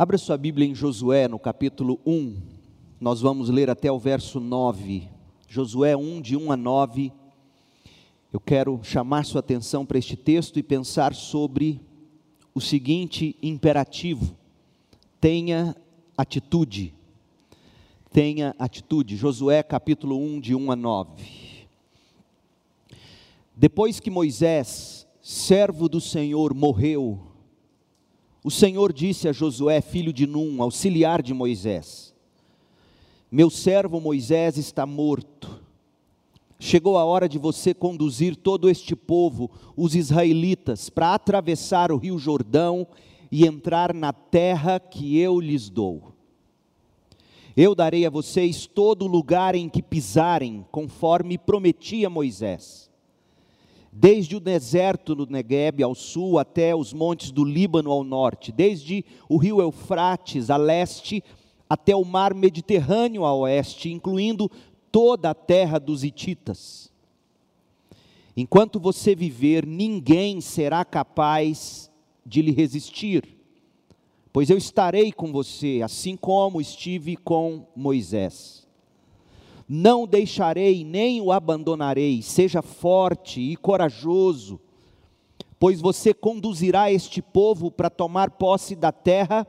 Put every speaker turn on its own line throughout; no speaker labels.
Abra sua Bíblia em Josué, no capítulo 1. Nós vamos ler até o verso 9. Josué 1, de 1 a 9. Eu quero chamar sua atenção para este texto e pensar sobre o seguinte imperativo: tenha atitude. Tenha atitude. Josué capítulo 1, de 1 a 9. Depois que Moisés, servo do Senhor, morreu, o Senhor disse a Josué, filho de Num, auxiliar de Moisés: Meu servo Moisés está morto. Chegou a hora de você conduzir todo este povo, os israelitas, para atravessar o rio Jordão e entrar na terra que eu lhes dou. Eu darei a vocês todo lugar em que pisarem, conforme prometi a Moisés desde o deserto no Negueb ao sul até os montes do Líbano ao norte, desde o rio Eufrates a leste até o mar Mediterrâneo a oeste, incluindo toda a terra dos Hititas. Enquanto você viver, ninguém será capaz de lhe resistir, pois eu estarei com você, assim como estive com Moisés não deixarei nem o abandonarei. Seja forte e corajoso, pois você conduzirá este povo para tomar posse da terra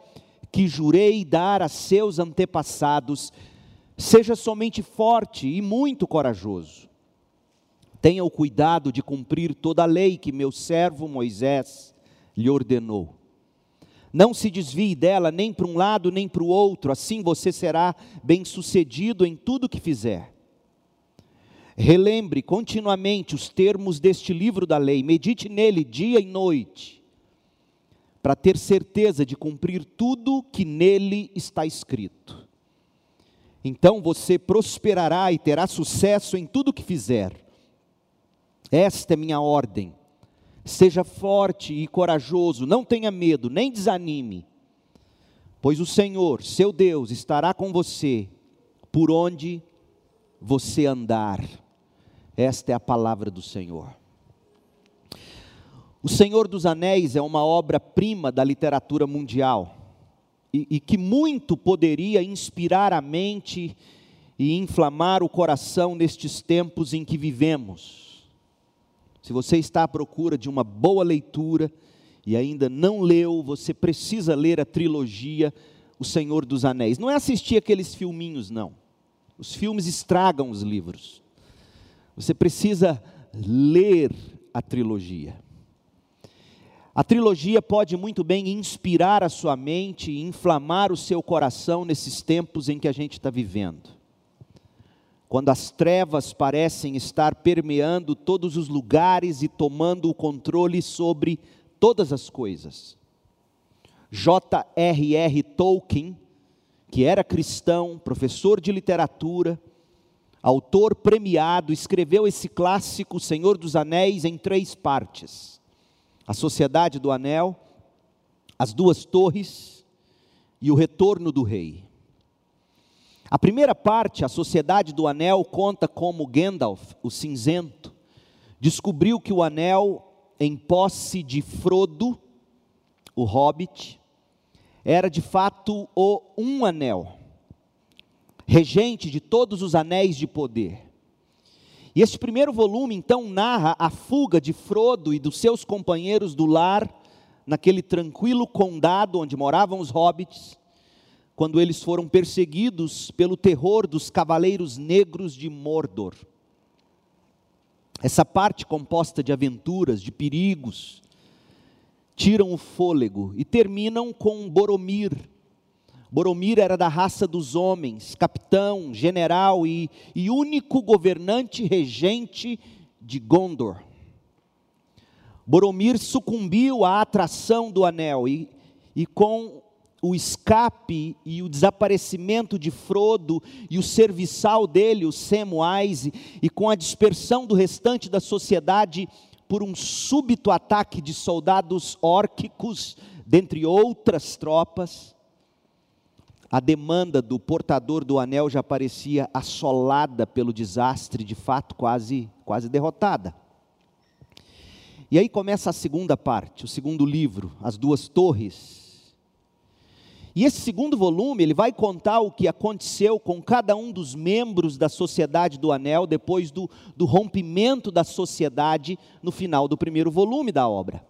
que jurei dar a seus antepassados. Seja somente forte e muito corajoso. Tenha o cuidado de cumprir toda a lei que meu servo Moisés lhe ordenou. Não se desvie dela nem para um lado nem para o outro, assim você será bem-sucedido em tudo que fizer. Relembre continuamente os termos deste livro da lei, medite nele dia e noite, para ter certeza de cumprir tudo que nele está escrito. Então você prosperará e terá sucesso em tudo que fizer. Esta é minha ordem Seja forte e corajoso, não tenha medo, nem desanime, pois o Senhor, seu Deus, estará com você por onde você andar. Esta é a palavra do Senhor. O Senhor dos Anéis é uma obra-prima da literatura mundial e, e, que muito poderia inspirar a mente e inflamar o coração nestes tempos em que vivemos. Se você está à procura de uma boa leitura e ainda não leu, você precisa ler a trilogia O Senhor dos Anéis. Não é assistir aqueles filminhos, não. Os filmes estragam os livros. Você precisa ler a trilogia. A trilogia pode muito bem inspirar a sua mente e inflamar o seu coração nesses tempos em que a gente está vivendo quando as trevas parecem estar permeando todos os lugares e tomando o controle sobre todas as coisas. J.R.R. Tolkien, que era cristão, professor de literatura, autor premiado, escreveu esse clássico Senhor dos Anéis em três partes: A Sociedade do Anel, As Duas Torres e O Retorno do Rei. A primeira parte, a Sociedade do Anel, conta como Gandalf, o cinzento, descobriu que o anel, em posse de Frodo, o hobbit, era de fato o um anel, regente de todos os anéis de poder. E este primeiro volume, então, narra a fuga de Frodo e dos seus companheiros do lar, naquele tranquilo condado onde moravam os hobbits, quando eles foram perseguidos pelo terror dos cavaleiros negros de Mordor. Essa parte composta de aventuras, de perigos, tiram o fôlego e terminam com Boromir. Boromir era da raça dos homens, capitão, general e, e único governante regente de Gondor. Boromir sucumbiu à atração do anel e, e com o escape e o desaparecimento de Frodo e o serviçal dele, o Samwise, e com a dispersão do restante da sociedade por um súbito ataque de soldados órquicos, dentre outras tropas, a demanda do portador do anel já parecia assolada pelo desastre, de fato quase, quase derrotada. E aí começa a segunda parte, o segundo livro, As Duas Torres, E esse segundo volume, ele vai contar o que aconteceu com cada um dos membros da sociedade do anel depois do, do rompimento da sociedade no final do primeiro volume da obra.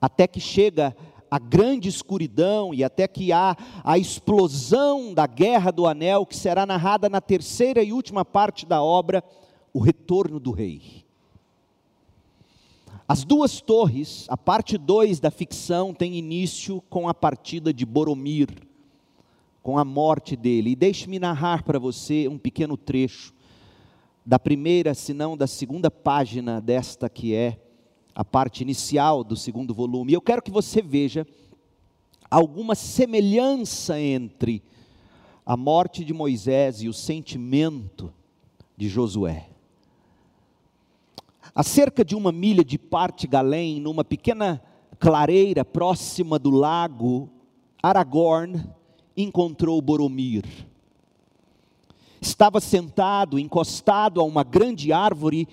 Até que chega a grande escuridão e até que há a explosão da guerra do anel, que será narrada na terceira e última parte da obra, o retorno do rei. As duas torres, a parte 2 da ficção, tem início com a partida de Boromir, com a morte dele. E deixe-me narrar para você um pequeno trecho da primeira, se não da segunda página desta que é a parte inicial do segundo volume. Eu quero que você veja alguma semelhança entre a morte de Moisés e o sentimento de Josué. A cerca de uma milha de Parte Galém, numa pequena clareira próxima do lago, Aragorn encontrou Boromir. Estava sentado, encostado a uma grande árvore,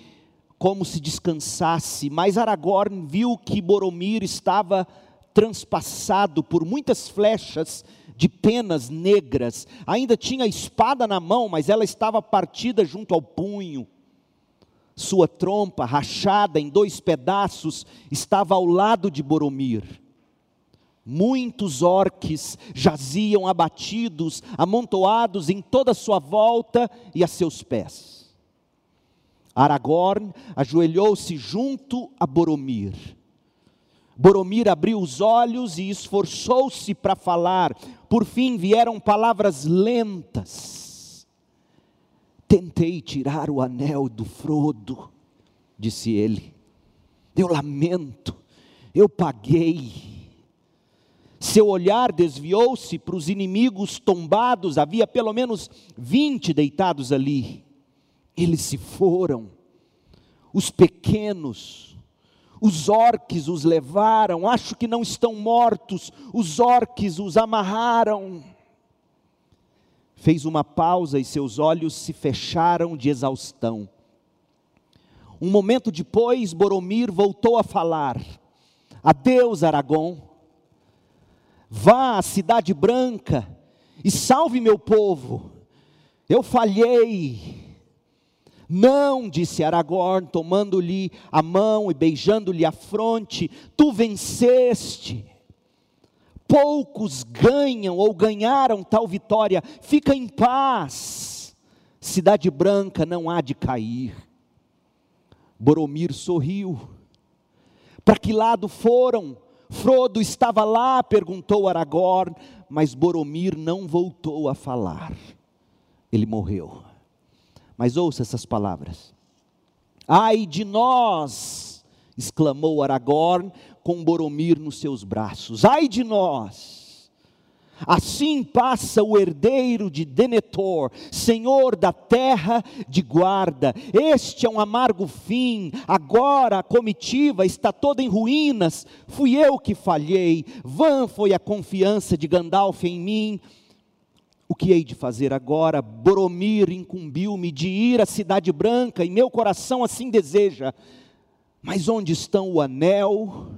como se descansasse, mas Aragorn viu que Boromir estava transpassado por muitas flechas de penas negras. Ainda tinha a espada na mão, mas ela estava partida junto ao punho. Sua trompa, rachada em dois pedaços, estava ao lado de Boromir. Muitos orques jaziam abatidos, amontoados em toda a sua volta e a seus pés. Aragorn ajoelhou-se junto a Boromir. Boromir abriu os olhos e esforçou-se para falar. Por fim vieram palavras lentas Tentei tirar o anel do Frodo, disse ele. Eu lamento, eu paguei. Seu olhar desviou-se para os inimigos tombados, havia pelo menos vinte deitados ali. Eles se foram, os pequenos, os orques os levaram, acho que não estão mortos, os orques os amarraram fez uma pausa e seus olhos se fecharam de exaustão. Um momento depois, Boromir voltou a falar: Adeus, Aragão. Vá à Cidade Branca e salve meu povo. Eu falhei. Não, disse Aragorn, tomando-lhe a mão e beijando-lhe a fronte, tu venceste poucos ganham ou ganharam tal vitória, fica em paz, cidade branca não há de cair. Boromir sorriu. Para que lado foram? Frodo estava lá, perguntou Aragorn, mas Boromir não voltou a falar. Ele morreu. Mas ouça essas palavras. Ai de nós, exclamou Aragorn, com Boromir nos seus braços. Ai de nós! Assim passa o herdeiro de Denethor, senhor da terra de guarda. Este é um amargo fim. Agora a comitiva está toda em ruínas. Fui eu que falhei. Vã foi a confiança de Gandalf em mim. O que hei de fazer agora? Boromir incumbiu-me de ir à Cidade Branca e meu coração assim deseja. Mas onde estão o anel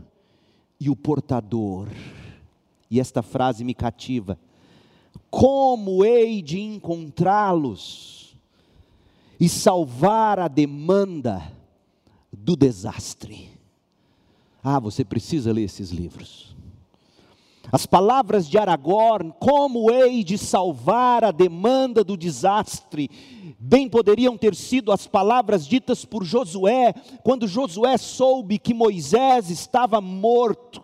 e o portador. E esta frase me cativa. Como hei de encontrá-los e salvar a demanda do desastre? Ah, você precisa ler esses livros. As palavras de Aragorn, como hei de salvar a demanda do desastre, bem poderiam ter sido as palavras ditas por Josué, quando Josué soube que Moisés estava morto.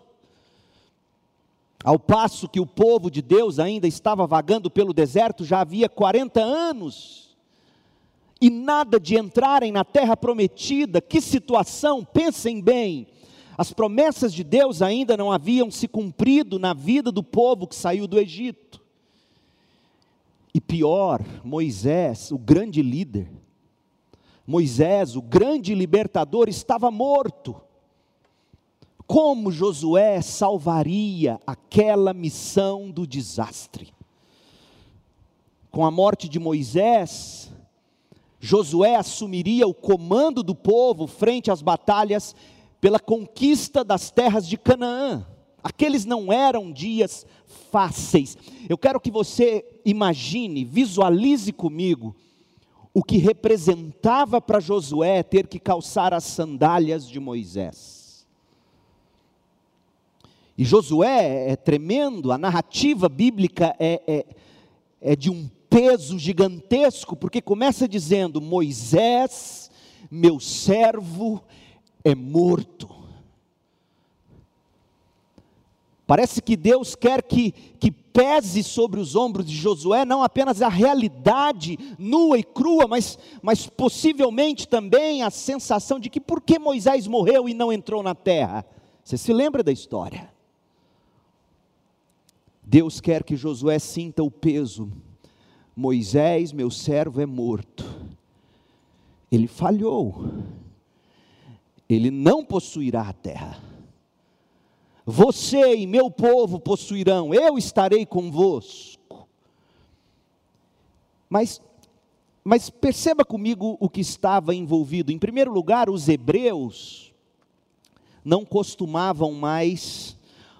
Ao passo que o povo de Deus ainda estava vagando pelo deserto já havia 40 anos, e nada de entrarem na terra prometida, que situação, pensem bem, as promessas de Deus ainda não haviam se cumprido na vida do povo que saiu do Egito. E pior, Moisés, o grande líder, Moisés, o grande libertador, estava morto. Como Josué salvaria aquela missão do desastre? Com a morte de Moisés, Josué assumiria o comando do povo frente às batalhas pela conquista das terras de Canaã. Aqueles não eram dias fáceis. Eu quero que você imagine, visualize comigo o que representava para Josué ter que calçar as sandálias de Moisés. E Josué é tremendo, a narrativa bíblica é, é, é de um peso gigantesco, porque começa dizendo: Moisés, meu servo, é morto. Parece que Deus quer que, que pese sobre os ombros de Josué não apenas a realidade nua e crua, mas, mas possivelmente também a sensação de que por que Moisés morreu e não entrou na terra? Você se lembra da história? Deus quer que Josué sinta o peso. Moisés, meu servo, é morto. Ele falhou. Ele não possuirá a terra você e meu povo possuirão, eu estarei convosco. Mas, mas perceba comigo o que estava envolvido. Em primeiro lugar, os hebreus não costumavam mais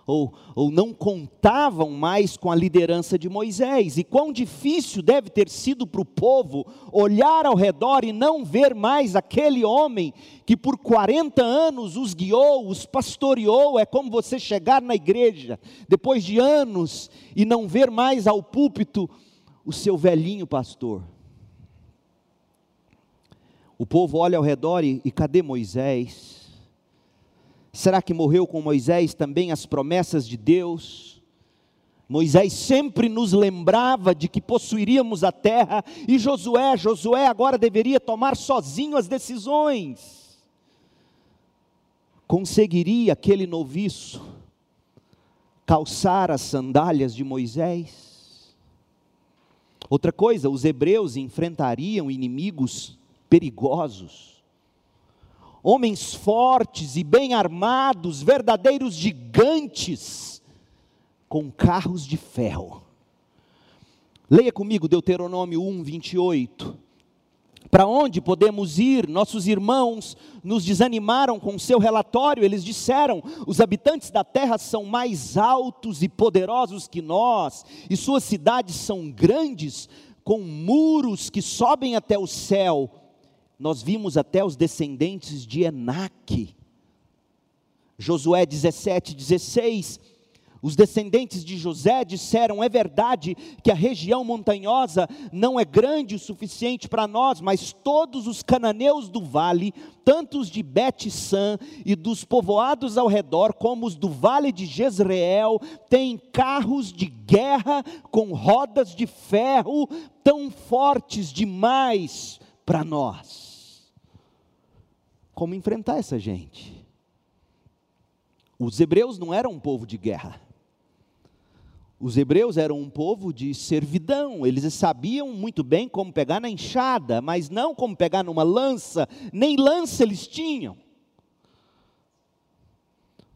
ou, ou não contavam mais com a liderança de Moisés. E quão difícil deve ter sido para o povo olhar ao redor e não ver mais aquele homem que por 40 anos os guiou, os pastoreou. É como você chegar na igreja depois de anos e não ver mais ao púlpito o seu velhinho pastor. O povo olha ao redor e, e cadê Moisés? Será que morreu com Moisés também as promessas de Deus? Moisés sempre nos lembrava de que possuiríamos a terra, e Josué, Josué agora deveria tomar sozinho as decisões. Conseguiria aquele noviço calçar as sandálias de Moisés? Outra coisa, os hebreus enfrentariam inimigos perigosos homens fortes e bem armados, verdadeiros gigantes, com carros de ferro. Leia comigo Deuteronômio 1, 28. Para onde podemos ir? Nossos irmãos nos desanimaram com seu relatório. Eles disseram: os habitantes da terra são mais altos e poderosos que nós, e suas cidades são grandes, com muros que sobem até o céu nós vimos até os descendentes de Enaque. Josué 17, 16. Os descendentes de José disseram: é verdade que a região montanhosa não é grande o suficiente para nós, mas todos os cananeus do vale, tanto os de Bet-San e dos povoados ao redor, como os do vale de Jezreel, têm carros de guerra com rodas de ferro tão fortes demais para nós como enfrentar essa gente. Os hebreus não eram um povo de guerra. Os hebreus eram um povo de servidão, eles sabiam muito bem como pegar na enxada, mas não como pegar numa lança, nem lança eles tinham.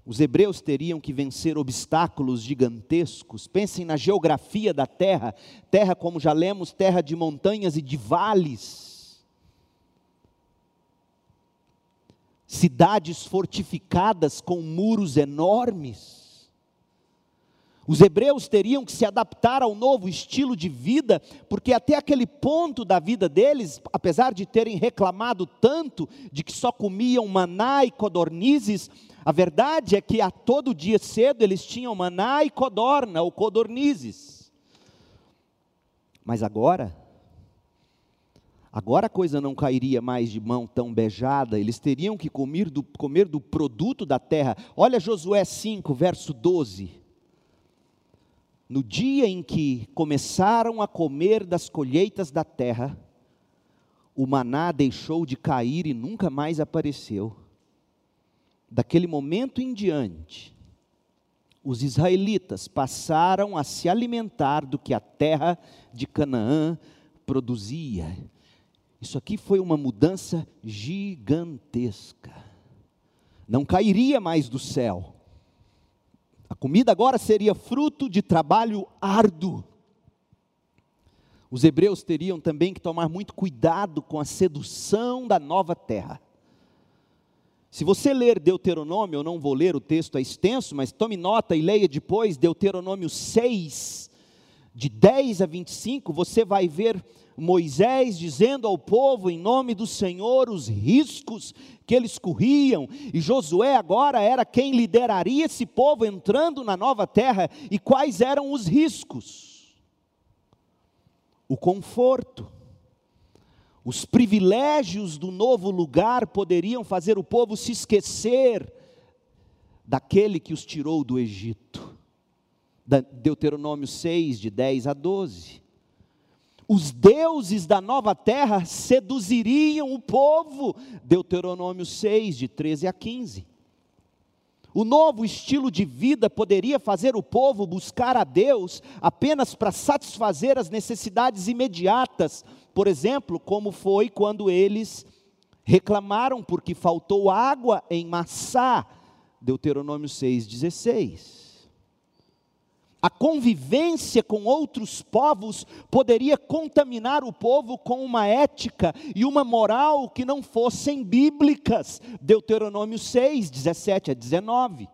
Os hebreus teriam que vencer obstáculos gigantescos. Pensem na geografia da terra, terra como já lemos, terra de montanhas e de vales cidades fortificadas com muros enormes. Os hebreus teriam que se adaptar ao novo estilo de vida, porque até aquele ponto da vida deles, apesar de terem reclamado tanto de que só comiam maná e codornizes, a verdade é que a todo dia cedo eles tinham maná e codorna ou codornizes. Mas agora, Agora a coisa não cairia mais de mão tão beijada, eles teriam que comer do, comer do produto da terra. Olha Josué 5, verso 12. No dia em que começaram a comer das colheitas da terra, o maná deixou de cair e nunca mais apareceu. Daquele momento em diante, os israelitas passaram a se alimentar do que a terra de Canaã produzia. Isso aqui foi uma mudança gigantesca. Não cairia mais do céu. A comida agora seria fruto de trabalho árduo. Os hebreus teriam também que tomar muito cuidado com a sedução da nova terra. Se você ler Deuteronômio, eu não vou ler o texto, é extenso, mas tome nota e leia depois Deuteronômio 6, de 10 a 25, você vai ver Moisés dizendo ao povo em nome do Senhor os riscos que eles corriam, e Josué agora era quem lideraria esse povo entrando na nova terra, e quais eram os riscos? O conforto, os privilégios do novo lugar poderiam fazer o povo se esquecer daquele que os tirou do Egito. Deuteronômio 6, de 10 a 12 os deuses da nova terra seduziriam o povo. Deuteronômio 6, de 13 a 15. O novo estilo de vida poderia fazer o povo buscar a Deus apenas para satisfazer as necessidades imediatas, por exemplo, como foi quando eles reclamaram porque faltou água em Massá. Deuteronômio 6,16 a convivência com outros povos poderia contaminar o povo com uma ética e uma moral que não fossem bíblicas. Deuteronômio 6, 17 a 19.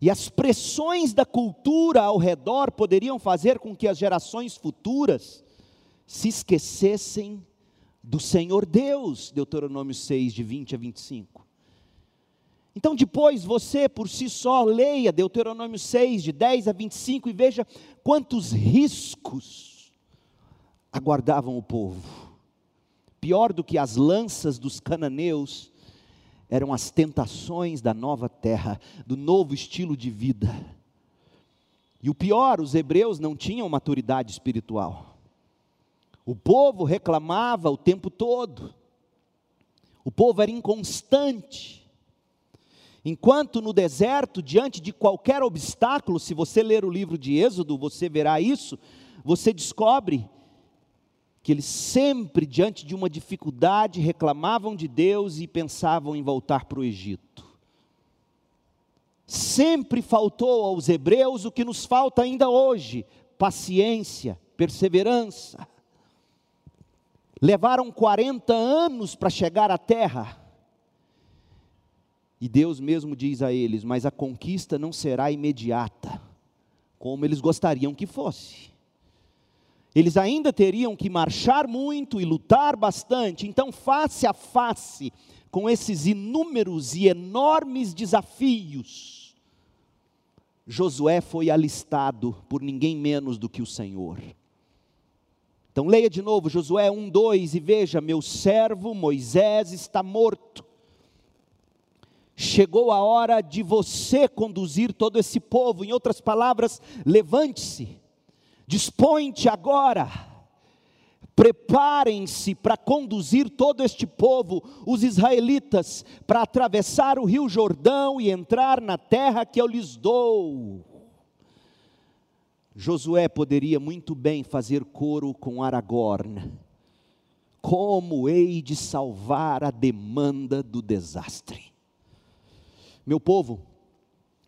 E as pressões da cultura ao redor poderiam fazer com que as gerações futuras se esquecessem do Senhor Deus. Deuteronômio 6, de 20 a 25. Então, depois você por si só leia Deuteronômio 6, de 10 a 25, e veja quantos riscos aguardavam o povo. Pior do que as lanças dos cananeus, eram as tentações da nova terra, do novo estilo de vida. E o pior, os hebreus não tinham maturidade espiritual. O povo reclamava o tempo todo, o povo era inconstante Enquanto no deserto, diante de qualquer obstáculo, se você ler o livro de Êxodo, você verá isso, você descobre que eles sempre, diante de uma dificuldade, reclamavam de Deus e pensavam em voltar para o Egito. Sempre faltou aos hebreus o que nos falta ainda hoje: paciência, perseverança. Levaram 40 anos para chegar à terra e Deus mesmo diz a eles: Mas a conquista não será imediata, como eles gostariam que fosse. Eles ainda teriam que marchar muito e lutar bastante, então, face a face com esses inúmeros e enormes desafios, Josué foi alistado por ninguém menos do que o Senhor. Então leia de novo Josué 1, 2 e veja: meu servo Moisés está morto chegou a hora de você conduzir todo esse povo. Em outras palavras, levante-se, dispõe-te agora. Preparem-se para conduzir todo este povo, os israelitas, para atravessar o rio Jordão e entrar na terra que eu lhes dou. Josué poderia muito bem fazer coro com Aragorn. Como hei de salvar a demanda do desastre? Meu povo,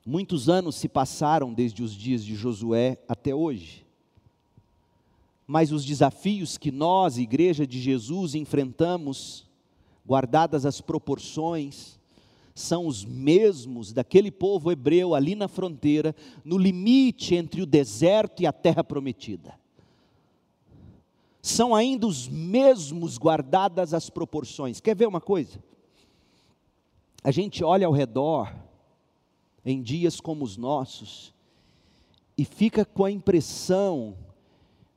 muitos anos se passaram desde os dias de Josué até hoje. Mas os desafios que nós, Igreja de Jesus, enfrentamos, guardadas as proporções, são os mesmos daquele povo hebreu ali na fronteira, no limite entre o deserto e a terra prometida. São ainda os mesmos guardadas as proporções. Quer ver uma coisa? A gente olha ao redor, em dias como os nossos, e fica com a impressão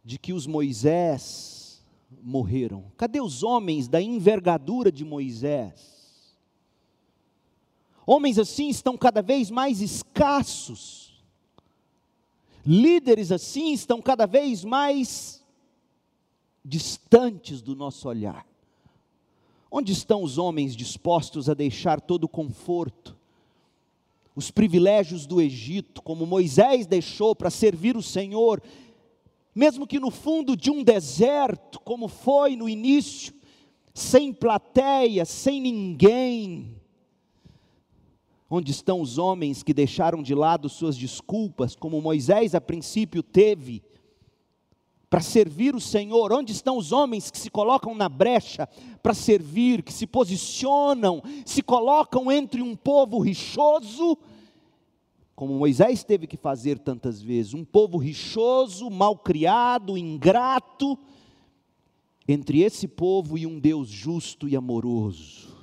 de que os Moisés morreram. Cadê os homens da envergadura de Moisés? Homens assim estão cada vez mais escassos. Líderes assim estão cada vez mais distantes do nosso olhar. Onde estão os homens dispostos a deixar todo o conforto, os privilégios do Egito, como Moisés deixou para servir o Senhor, mesmo que no fundo de um deserto, como foi no início, sem plateia, sem ninguém? Onde estão os homens que deixaram de lado suas desculpas, como Moisés a princípio teve, para servir o Senhor? Onde estão os homens que se colocam na brecha para servir, que se posicionam, se colocam entre um povo rixoso, como Moisés teve que fazer tantas vezes, um povo rixoso, malcriado, ingrato, entre esse povo e um Deus justo e amoroso.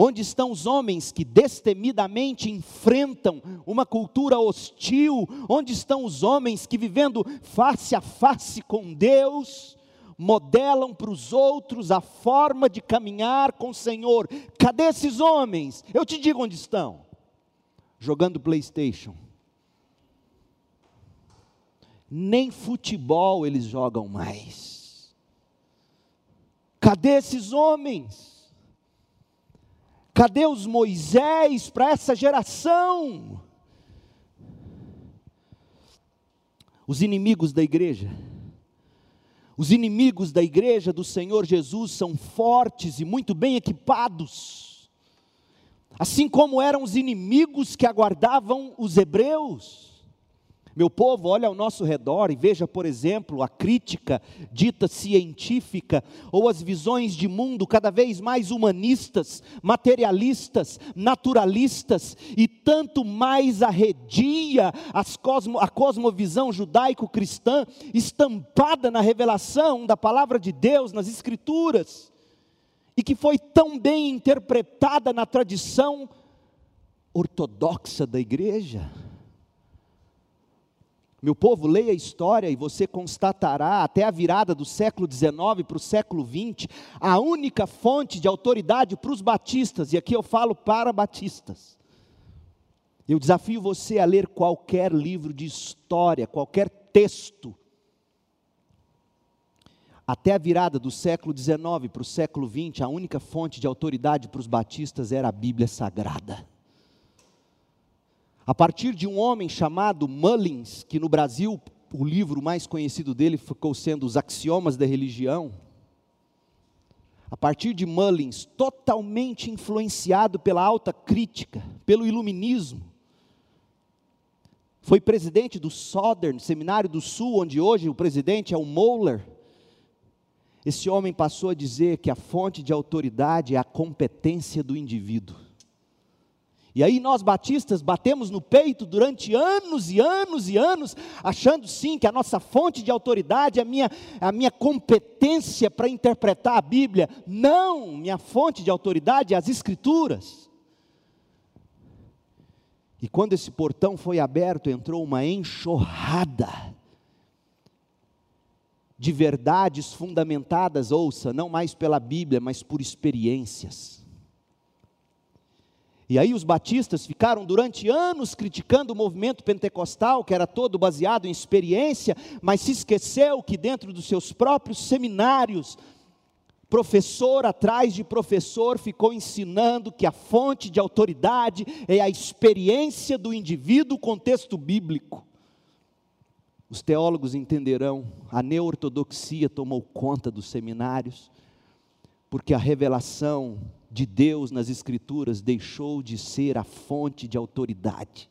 Onde estão os homens que destemidamente enfrentam uma cultura hostil? Onde estão os homens que, vivendo face a face com Deus, modelam para os outros a forma de caminhar com o Senhor? Cadê esses homens? Eu te digo onde estão: jogando PlayStation. Nem futebol eles jogam mais. Cadê esses homens? Cadê os Moisés para essa geração? Os inimigos da igreja. Os inimigos da igreja do Senhor Jesus são fortes e muito bem equipados. Assim como eram os inimigos que aguardavam os hebreus. Meu povo, olha ao nosso redor e veja, por exemplo, a crítica dita científica ou as visões de mundo cada vez mais humanistas, materialistas, naturalistas e tanto mais arredia cosmo, a cosmovisão judaico-cristã estampada na revelação da palavra de Deus nas Escrituras e que foi tão bem interpretada na tradição ortodoxa da igreja. Meu povo, leia a história e você constatará, até a virada do século XIX para o século XX, a única fonte de autoridade para os batistas, e aqui eu falo para batistas. Eu desafio você a ler qualquer livro de história, qualquer texto. Até a virada do século XIX para o século XX, a única fonte de autoridade para os batistas era a Bíblia Sagrada a partir de um homem chamado Mullins, que no Brasil o livro mais conhecido dele ficou sendo Os Axiomas da Religião. A partir de Mullins, totalmente influenciado pela alta crítica, pelo iluminismo, foi presidente do Southern, Seminário do Sul, onde hoje o presidente é o Moeller. Esse homem passou a dizer que a fonte de autoridade é a competência do indivíduo. E aí nós batistas batemos no peito durante anos e anos e anos, achando sim que a nossa fonte de autoridade é a minha, a minha competência para interpretar a Bíblia. Não, minha fonte de autoridade é as Escrituras. E quando esse portão foi aberto, entrou uma enxurrada de verdades fundamentadas, ouça, não mais pela Bíblia, mas por experiências e aí os batistas ficaram durante anos criticando o movimento pentecostal, que era todo baseado em experiência, mas se esqueceu que dentro dos seus próprios seminários, professor atrás de professor ficou ensinando que a fonte de autoridade é a experiência do indivíduo, o contexto bíblico. Os teólogos entenderão, a neortodoxia tomou conta dos seminários, porque a revelação de Deus nas Escrituras deixou de ser a fonte de autoridade.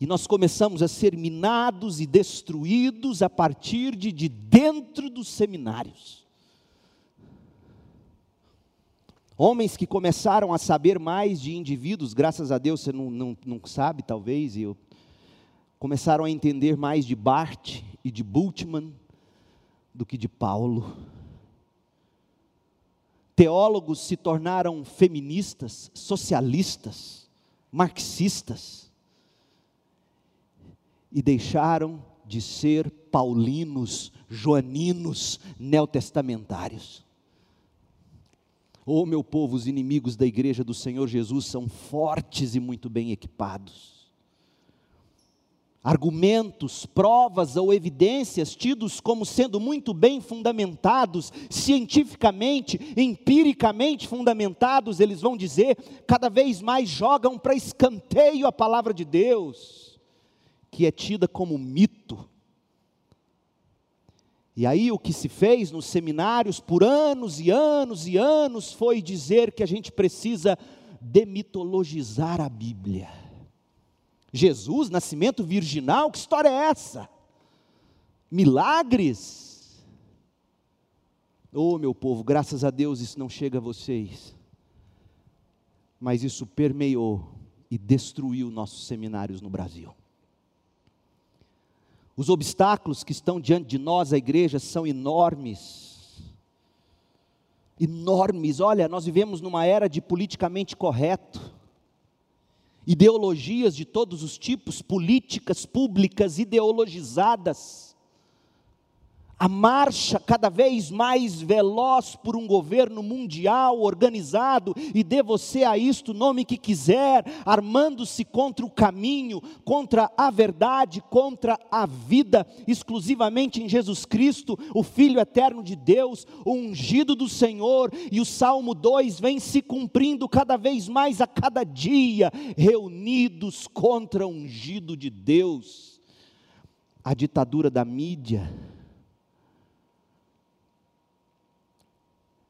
E nós começamos a ser minados e destruídos a partir de, de dentro dos seminários. Homens que começaram a saber mais de indivíduos, graças a Deus você não, não, não sabe, talvez, eu, começaram a entender mais de Bart e de Bultmann do que de Paulo. Teólogos se tornaram feministas, socialistas, marxistas e deixaram de ser paulinos, joaninos, neotestamentários. Oh, meu povo, os inimigos da igreja do Senhor Jesus são fortes e muito bem equipados argumentos, provas ou evidências tidos como sendo muito bem fundamentados, cientificamente, empiricamente fundamentados, eles vão dizer, cada vez mais jogam para escanteio a palavra de Deus, que é tida como mito. E aí o que se fez nos seminários por anos e anos e anos foi dizer que a gente precisa demitologizar a Bíblia Jesus, nascimento virginal, que história é essa? milagres. Oh, meu povo, graças a Deus isso não chega a vocês, mas isso permeou e destruiu nossos seminários no Brasil. Os obstáculos que estão diante de nós, a igreja, são enormes. Enormes. Olha, nós vivemos numa era de politicamente correto ideologias de todos os tipos, políticas públicas ideologizadas a marcha cada vez mais veloz por um governo mundial organizado, e dê você a isto o nome que quiser, armando-se contra o caminho, contra a verdade, contra a vida, exclusivamente em Jesus Cristo, o Filho eterno de Deus, o ungido do Senhor, e o Salmo 2 vem se cumprindo cada vez mais a cada dia, reunidos contra o ungido de Deus. A ditadura da mídia,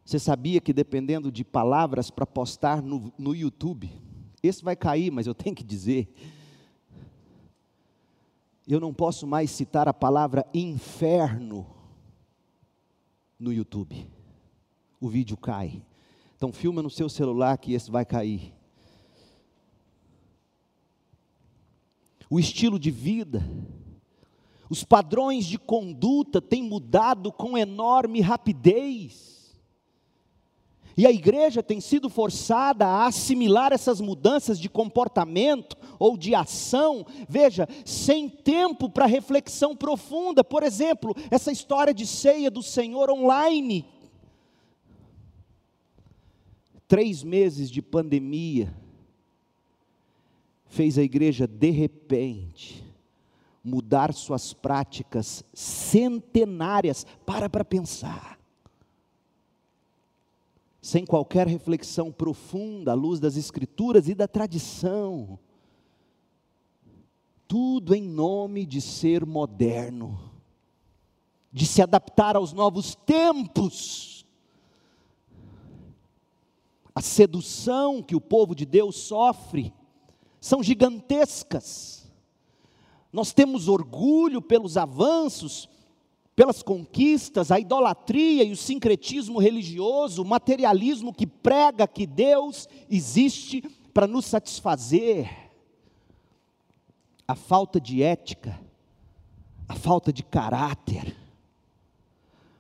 Você sabia que dependendo de palavras para postar no, no YouTube, esse vai cair, mas eu tenho que dizer. Eu não posso mais citar a palavra inferno no YouTube. O vídeo cai. Então filma no seu celular que esse vai cair. O estilo de vida, os padrões de conduta têm mudado com enorme rapidez. E a igreja tem sido forçada a assimilar essas mudanças de comportamento ou de ação, veja, sem tempo para reflexão profunda. Por exemplo, essa história de ceia do Senhor online. Três meses de pandemia fez a igreja, de repente, mudar suas práticas centenárias. Para para pensar sem qualquer reflexão profunda à luz das Escrituras e da tradição. Tudo em nome de ser moderno, de se adaptar aos novos tempos. A sedução que o povo de Deus sofre são gigantescas. Nós temos orgulho pelos avanços, pelas conquistas, a idolatria e o sincretismo religioso, o materialismo que prega que Deus existe para nos satisfazer, a falta de ética, a falta de caráter,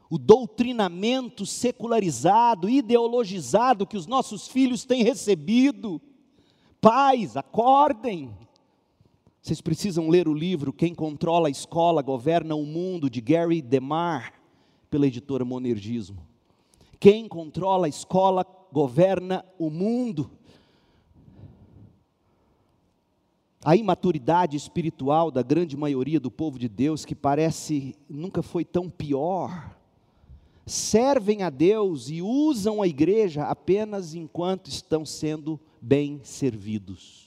o doutrinamento secularizado, ideologizado que os nossos filhos têm recebido. Pais, acordem. Vocês precisam ler o livro Quem Controla a Escola Governa o Mundo, de Gary DeMar, pela editora Monergismo. Quem controla a escola governa o mundo. A imaturidade espiritual da grande maioria do povo de Deus, que parece nunca foi tão pior, servem a Deus e usam a igreja apenas enquanto estão sendo bem servidos.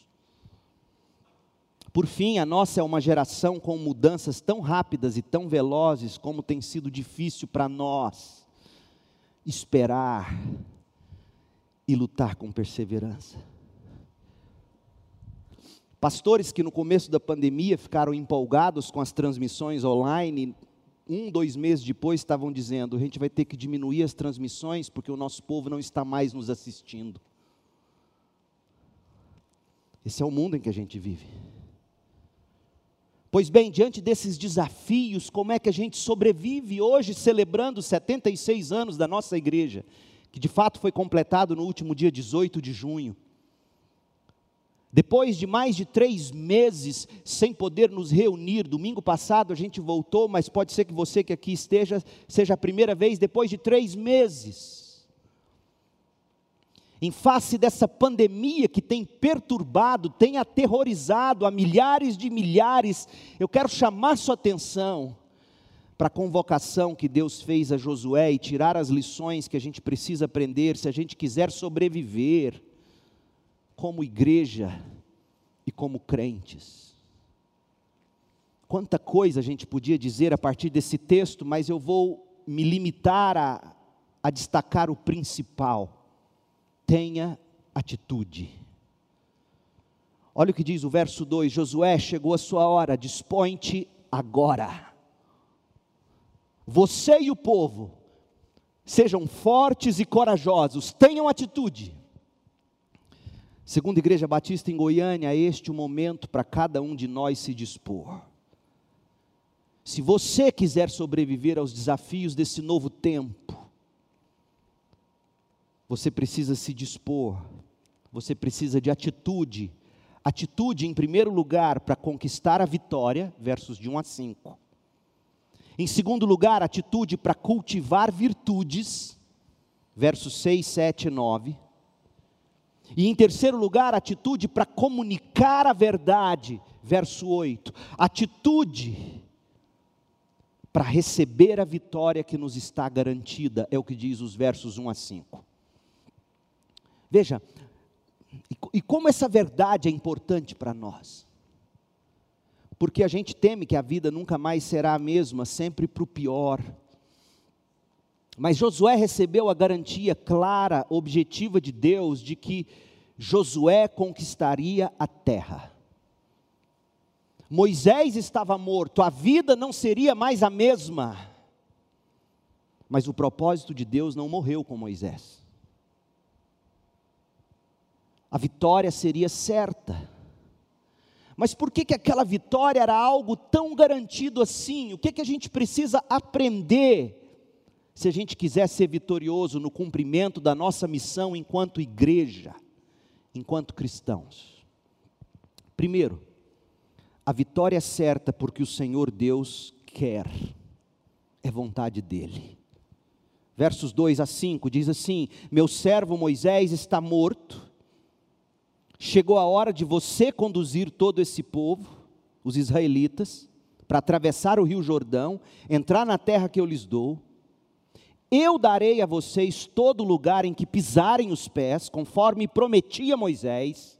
Por fim, a nossa é uma geração com mudanças tão rápidas e tão velozes como tem sido difícil para nós esperar e lutar com perseverança. Pastores que no começo da pandemia ficaram empolgados com as transmissões online, um, dois meses depois estavam dizendo: a gente vai ter que diminuir as transmissões porque o nosso povo não está mais nos assistindo. Esse é o mundo em que a gente vive. Pois bem, diante desses desafios, como é que a gente sobrevive hoje celebrando 76 anos da nossa igreja, que de fato foi completado no último dia 18 de junho? Depois de mais de três meses sem poder nos reunir, domingo passado a gente voltou, mas pode ser que você que aqui esteja, seja a primeira vez depois de três meses em face dessa pandemia que tem perturbado, tem aterrorizado a milhares de milhares, eu quero chamar sua atenção para a convocação que Deus fez a Josué e tirar as lições que a gente precisa aprender se a gente quiser sobreviver como igreja e como crentes. Quanta coisa a gente podia dizer a partir desse texto, mas eu vou me limitar a, a destacar o principal tenha atitude. Olha o que diz o verso 2: Josué, chegou a sua hora, dispõe-te agora. você e o povo, sejam fortes e corajosos, tenham atitude. Segundo a Igreja Batista em Goiânia, é este o momento para cada um de nós se dispor. Se você quiser sobreviver aos desafios desse novo tempo, você precisa se dispor, você precisa de atitude. Atitude, em primeiro lugar, para conquistar a vitória, versos de 1 a 5. Em segundo lugar, atitude para cultivar virtudes, versos 6, 7 e 9. E em terceiro lugar, atitude para comunicar a verdade, verso 8. Atitude para receber a vitória que nos está garantida, é o que diz os versos 1 a 5. Veja, e, como essa verdade é importante para nós. Porque a gente teme que a vida nunca mais será a mesma, sempre para o pior. Mas Josué recebeu a garantia clara, objetiva de Deus, de que Josué conquistaria a terra. Moisés estava morto, a vida não seria mais a mesma. Mas o propósito de Deus não morreu com Moisés. A vitória seria certa. Mas por que, que aquela vitória era algo tão garantido assim? O que, que a gente precisa aprender se a gente quiser ser vitorioso no cumprimento da nossa missão enquanto igreja, enquanto cristãos? Primeiro, a vitória é certa porque o Senhor Deus quer, é vontade dEle. Versos 2 a 5 diz assim: Meu servo Moisés está morto, chegou a hora de você conduzir todo esse povo, os israelitas, para atravessar o rio Jordão, entrar na terra que eu lhes dou. Eu darei a vocês todo lugar em que pisarem os pés, conforme prometia Moisés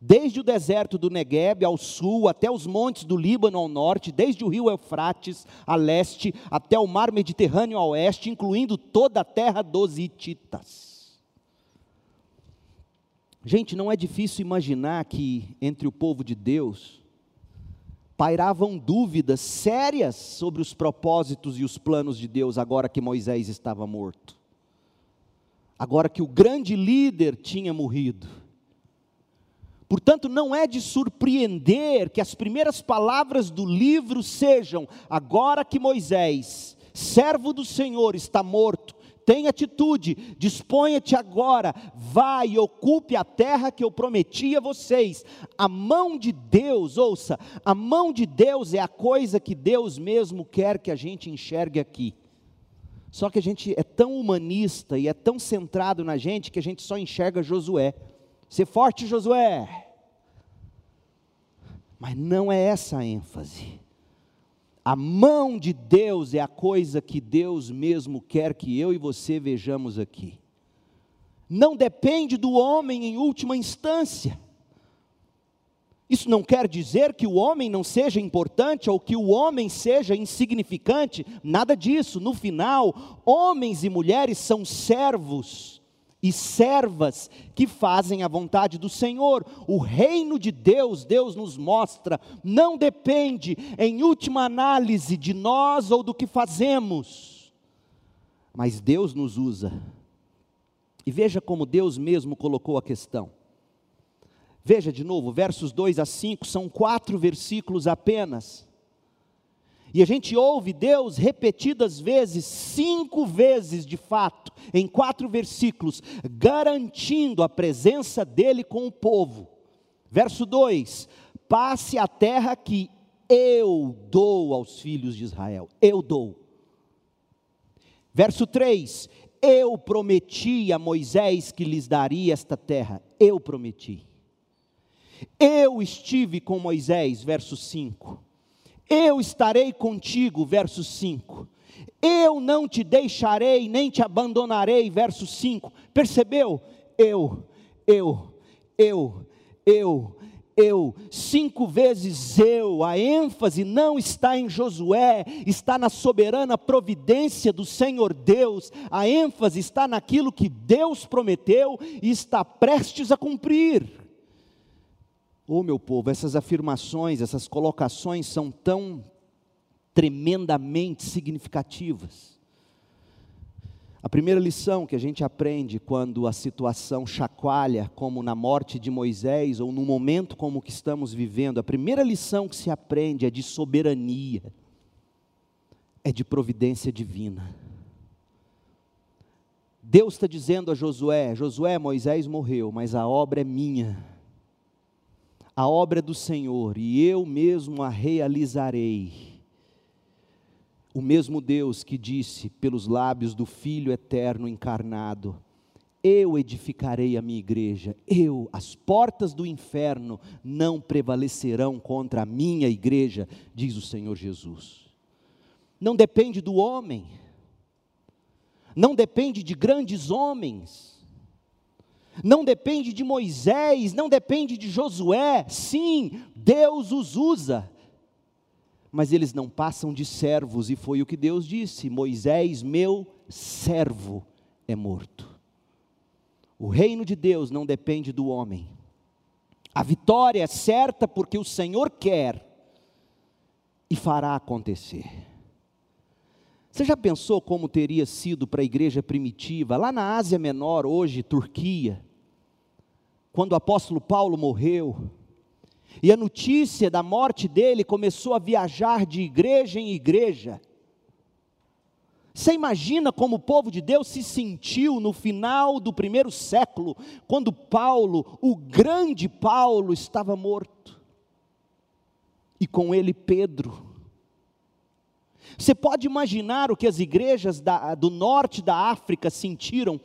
desde o deserto do Negueb ao sul, até os montes do Líbano ao norte, desde o rio Eufrates a leste, até o mar Mediterrâneo a oeste, incluindo toda a terra dos Hititas. Gente, não é difícil imaginar que entre o povo de Deus pairavam dúvidas sérias sobre os propósitos e os planos de Deus agora que Moisés estava morto. Agora que o grande líder tinha morrido Portanto, não é de surpreender que as primeiras palavras do livro sejam: agora que Moisés, servo do Senhor, está morto, tem atitude, disponha-te agora, vai e ocupe a terra que eu prometi a vocês. A mão de Deus, ouça, a mão de Deus é a coisa que Deus mesmo quer que a gente enxergue aqui. Só que a gente é tão humanista e é tão centrado na gente que a gente só enxerga Josué. Ser forte, Josué. Mas não é essa a ênfase. A mão de Deus é a coisa que Deus mesmo quer que eu e você vejamos aqui. Não depende do homem em última instância. Isso não quer dizer que o homem não seja importante ou que o homem seja insignificante, nada disso. No final, homens e mulheres são servos e servas que fazem a vontade do Senhor. O reino de Deus, Deus nos mostra, não depende, em última análise, de nós ou do que fazemos, mas Deus nos usa. E veja como Deus mesmo colocou a questão. Veja de novo, versos 2 a 5 são quatro versículos apenas. E a gente ouve Deus repetidas vezes, cinco vezes de fato, em quatro versículos, garantindo a presença dele com o povo. Verso 2: Passe a terra que eu dou aos filhos de Israel, eu dou. Verso 3: Eu prometi a Moisés que lhes daria esta terra, eu prometi. Eu estive com Moisés, verso 5 eu estarei contigo, verso 5. Eu não te deixarei nem te abandonarei, verso 5. Percebeu? Eu, eu, eu, eu, eu, cinco vezes eu, a ênfase não está em Josué, está na soberana providência do Senhor Deus, a ênfase está naquilo que Deus prometeu e está prestes a cumprir. Oh, meu povo, essas afirmações, essas colocações são tão tremendamente significativas. A primeira lição que a gente aprende quando a situação chacoalha, como na morte de Moisés, ou num momento como que estamos vivendo, a primeira lição que se aprende é de soberania, é de providência divina. Deus está dizendo a Josué: Josué, Moisés morreu, mas a obra é minha. A obra do Senhor e eu mesmo a realizarei. O mesmo Deus que disse pelos lábios do Filho eterno encarnado: Eu edificarei a minha igreja, eu, as portas do inferno não prevalecerão contra a minha igreja, diz o Senhor Jesus. Não depende do homem, não depende de grandes homens, não depende de Moisés, não depende de Josué. Sim, Deus os usa, mas eles não passam de servos, e foi o que Deus disse: Moisés, meu servo, é morto. O reino de Deus não depende do homem. A vitória é certa porque o Senhor quer e fará acontecer. Você já pensou como teria sido para a igreja primitiva, lá na Ásia Menor, hoje, Turquia, quando o apóstolo Paulo morreu, e a notícia da morte dele começou a viajar de igreja em igreja. Você imagina como o povo de Deus se sentiu no final do primeiro século, quando Paulo, o grande Paulo, estava morto, e com ele Pedro, você pode imaginar o que as igrejas da, do norte da África sentiram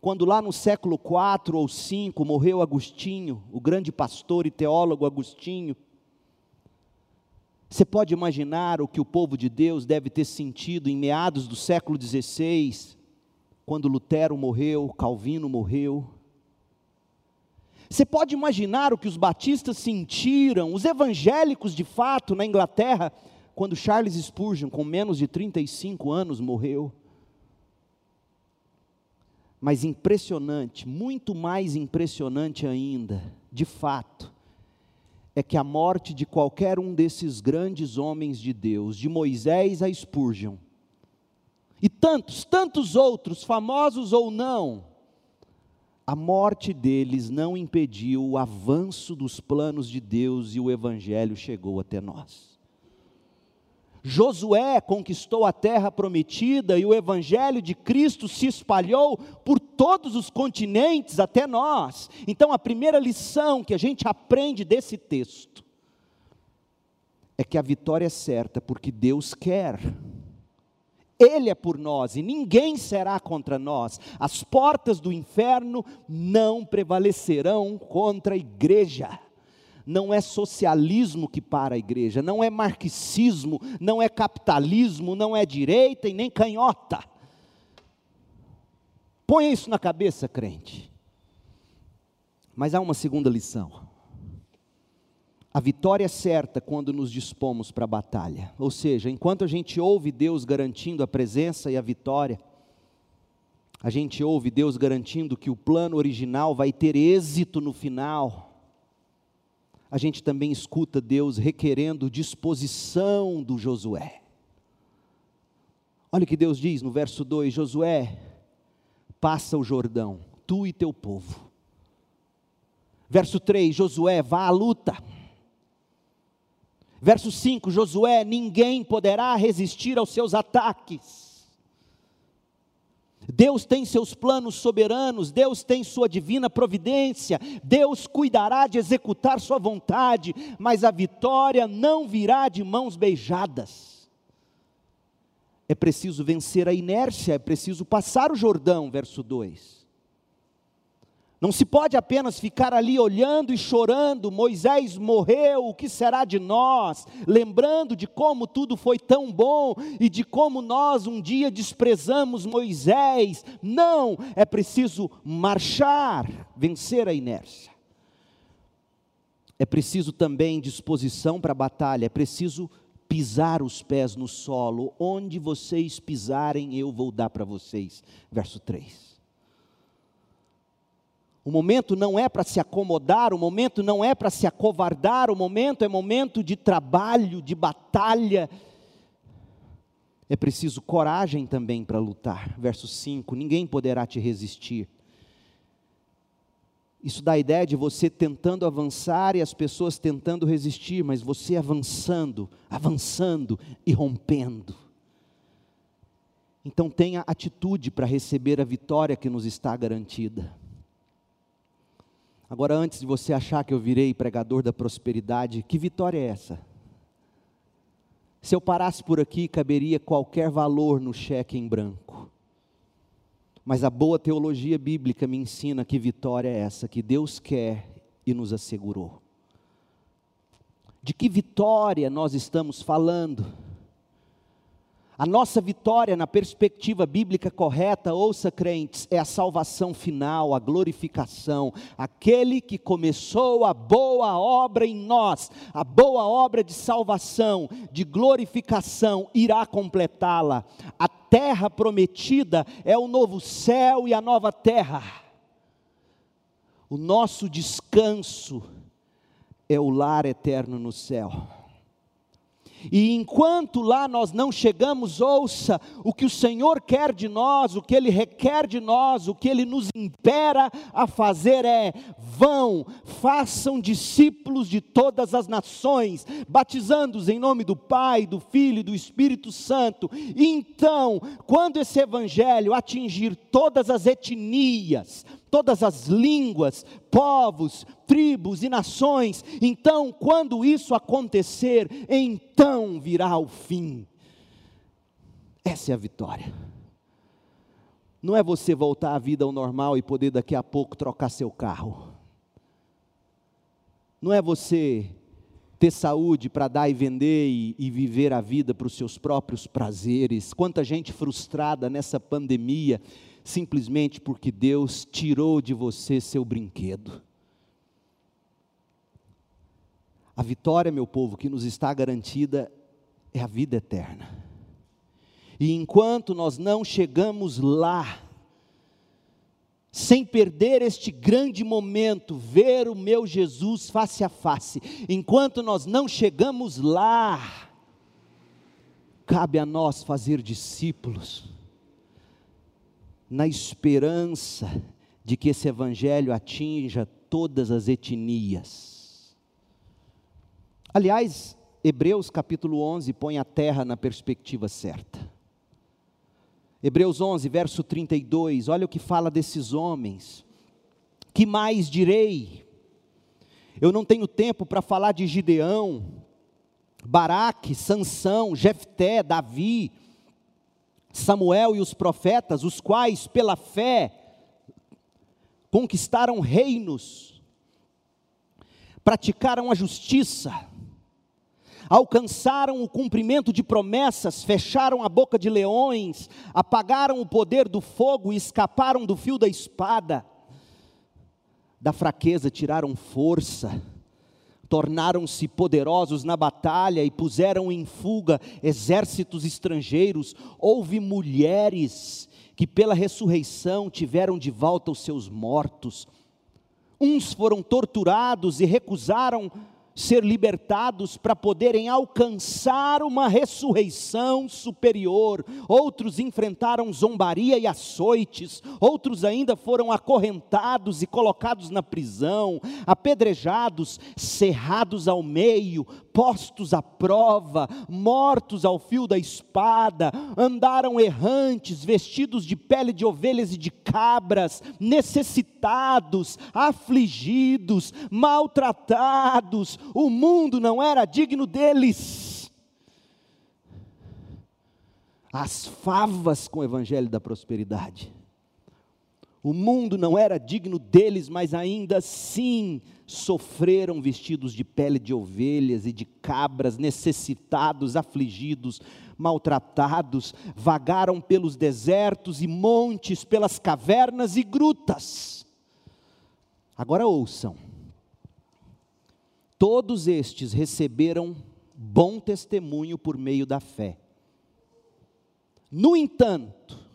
quando lá no século IV ou V morreu Agostinho, o grande pastor e teólogo Agostinho. Você pode imaginar o que o povo de Deus deve ter sentido em meados do século XVI, quando Lutero morreu, Calvino morreu. Você pode imaginar o que os batistas sentiram, os evangélicos de fato na Inglaterra, quando Charles Spurgeon, com menos de 35 anos, morreu. Mas impressionante, muito mais impressionante ainda, de fato, é que a morte de qualquer um desses grandes homens de Deus, de Moisés a Spurgeon, e tantos, tantos outros, famosos ou não, a morte deles não impediu o avanço dos planos de Deus e o Evangelho chegou até nós. Josué conquistou a terra prometida e o evangelho de Cristo se espalhou por todos os continentes até nós. Então, a primeira lição que a gente aprende desse texto é que a vitória é certa porque Deus quer. Ele é por nós e ninguém será contra nós. As portas do inferno não prevalecerão contra a igreja não é socialismo que para a igreja, não é marxismo, não é capitalismo, não é direita e nem canhota. Põe isso na cabeça, crente. Mas há uma segunda lição. A vitória é certa quando nos dispomos para a batalha. Ou seja, enquanto a gente ouve Deus garantindo a presença e a vitória, a gente ouve Deus garantindo que o plano original vai ter êxito no final a gente também escuta Deus requerendo disposição do Josué. Olha o que Deus diz no verso 2: Josué, passa o Jordão, tu e teu povo. Verso 3: Josué, vá à luta. Verso 5: Josué, ninguém poderá resistir aos seus ataques. Deus tem seus planos soberanos, Deus tem sua divina providência, Deus cuidará de executar sua vontade, mas a vitória não virá de mãos beijadas. É preciso vencer a inércia, é preciso passar o Jordão, verso 2. Não se pode apenas ficar ali olhando e chorando, Moisés morreu, o que será de nós? Lembrando de como tudo foi tão bom e de como nós um dia desprezamos Moisés. Não, é preciso marchar, vencer a inércia. É preciso também disposição para a batalha, é preciso pisar os pés no solo, onde vocês pisarem, eu vou dar para vocês. Verso 3. O momento não é para se acomodar, o momento não é para se acovardar, o momento é momento de trabalho, de batalha. É preciso coragem também para lutar. Verso 5: ninguém poderá te resistir. Isso dá a ideia de você tentando avançar e as pessoas tentando resistir, mas você avançando, avançando e rompendo. Então tenha atitude para receber a vitória que nos está garantida. Agora, antes de você achar que eu virei pregador da prosperidade, que vitória é essa? Se eu parasse por aqui, caberia qualquer valor no cheque em branco. Mas a boa teologia bíblica me ensina que vitória é essa que Deus quer e nos assegurou. De que vitória nós estamos falando? A nossa vitória, na perspectiva bíblica correta, ouça crentes, é a salvação final, a glorificação. Aquele que começou a boa obra em nós, a boa obra de salvação, de glorificação, irá completá-la. A terra prometida é o novo céu e a nova terra. O nosso descanso é o lar eterno no céu. E enquanto lá nós não chegamos, ouça o que o Senhor quer de nós, o que Ele requer de nós, o que Ele nos impera a fazer é: vão, façam discípulos de todas as nações, batizando-os em nome do Pai, do Filho e do Espírito Santo. Então, quando esse Evangelho atingir todas as etnias, todas as línguas, povos, tribos e nações. Então, quando isso acontecer, então virá o fim. Essa é a vitória. Não é você voltar à vida ao normal e poder daqui a pouco trocar seu carro. Não é você ter saúde para dar e vender e, e, viver a vida para os seus próprios prazeres. Quanta gente frustrada nessa pandemia simplesmente porque Deus tirou de você seu brinquedo. A vitória, meu povo, que nos está garantida é a vida eterna. E enquanto nós não chegamos lá, sem perder este grande momento, ver o meu Jesus face a face, enquanto nós não chegamos lá, cabe a nós fazer discípulos na esperança de que esse evangelho atinja todas as etnias. Aliás, Hebreus capítulo 11 põe a terra na perspectiva certa. Hebreus 11, verso 32, olha o que fala desses homens. Que mais direi? Eu não tenho tempo para falar de Gideão, Baraque, Sansão, Jefté, Davi, Samuel e os profetas, os quais, pela fé, conquistaram reinos, praticaram a justiça, alcançaram o cumprimento de promessas, fecharam a boca de leões, apagaram o poder do fogo e escaparam do fio da espada. Da fraqueza tiraram força tornaram-se poderosos na batalha e puseram em fuga exércitos estrangeiros. Houve mulheres que, pela ressurreição, tiveram de volta os seus mortos. Uns foram torturados e recusaram ser libertados para poderem alcançar uma ressurreição superior. Outros enfrentaram zombaria e açoites, outros ainda foram acorrentados e colocados na prisão, apedrejados, cerrados ao meio, postos à prova, mortos ao fio da espada, andaram errantes, vestidos de pele de ovelhas e de cabras, necessitados, afligidos, maltratados, o mundo não era digno deles. As favas com o evangelho da prosperidade. O mundo não era digno deles, mas ainda assim sofreram vestidos de pele de ovelhas e de cabras, necessitados, afligidos, maltratados, vagaram pelos desertos e montes, pelas cavernas e grutas. Agora ouçam. Todos estes receberam bom testemunho por meio da fé. No entanto,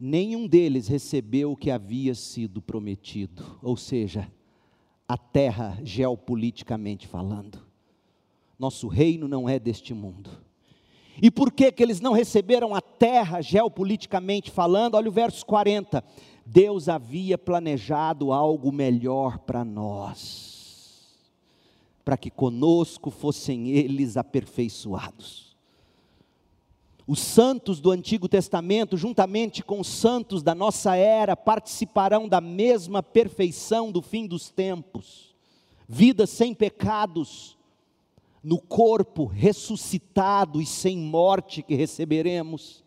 nenhum deles recebeu o que havia sido prometido, ou seja, a terra geopoliticamente falando. Nosso reino não é deste mundo. E por que, que eles não receberam a terra, geopoliticamente falando? Olha o verso 40. Deus havia planejado algo melhor para nós, para que conosco fossem eles aperfeiçoados. Os santos do Antigo Testamento, juntamente com os santos da nossa era, participarão da mesma perfeição do fim dos tempos. Vidas sem pecados, no corpo ressuscitado e sem morte que receberemos.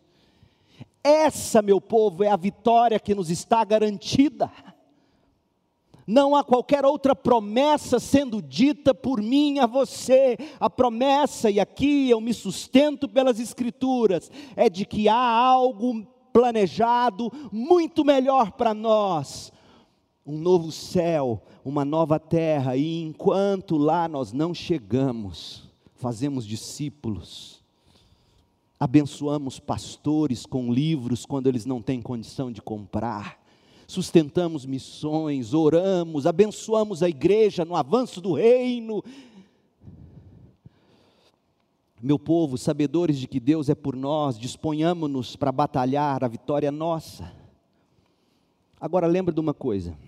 Essa, meu povo, é a vitória que nos está garantida. Não há qualquer outra promessa sendo dita por mim a você. A promessa, e aqui eu me sustento pelas Escrituras, é de que há algo planejado muito melhor para nós. Um novo céu, uma nova terra, e enquanto lá nós não chegamos, fazemos discípulos, abençoamos pastores com livros quando eles não têm condição de comprar sustentamos missões, oramos, abençoamos a igreja no avanço do reino. Meu povo, sabedores de que Deus é por nós, disponhamos-nos para batalhar, a vitória é nossa. Agora lembra de uma coisa: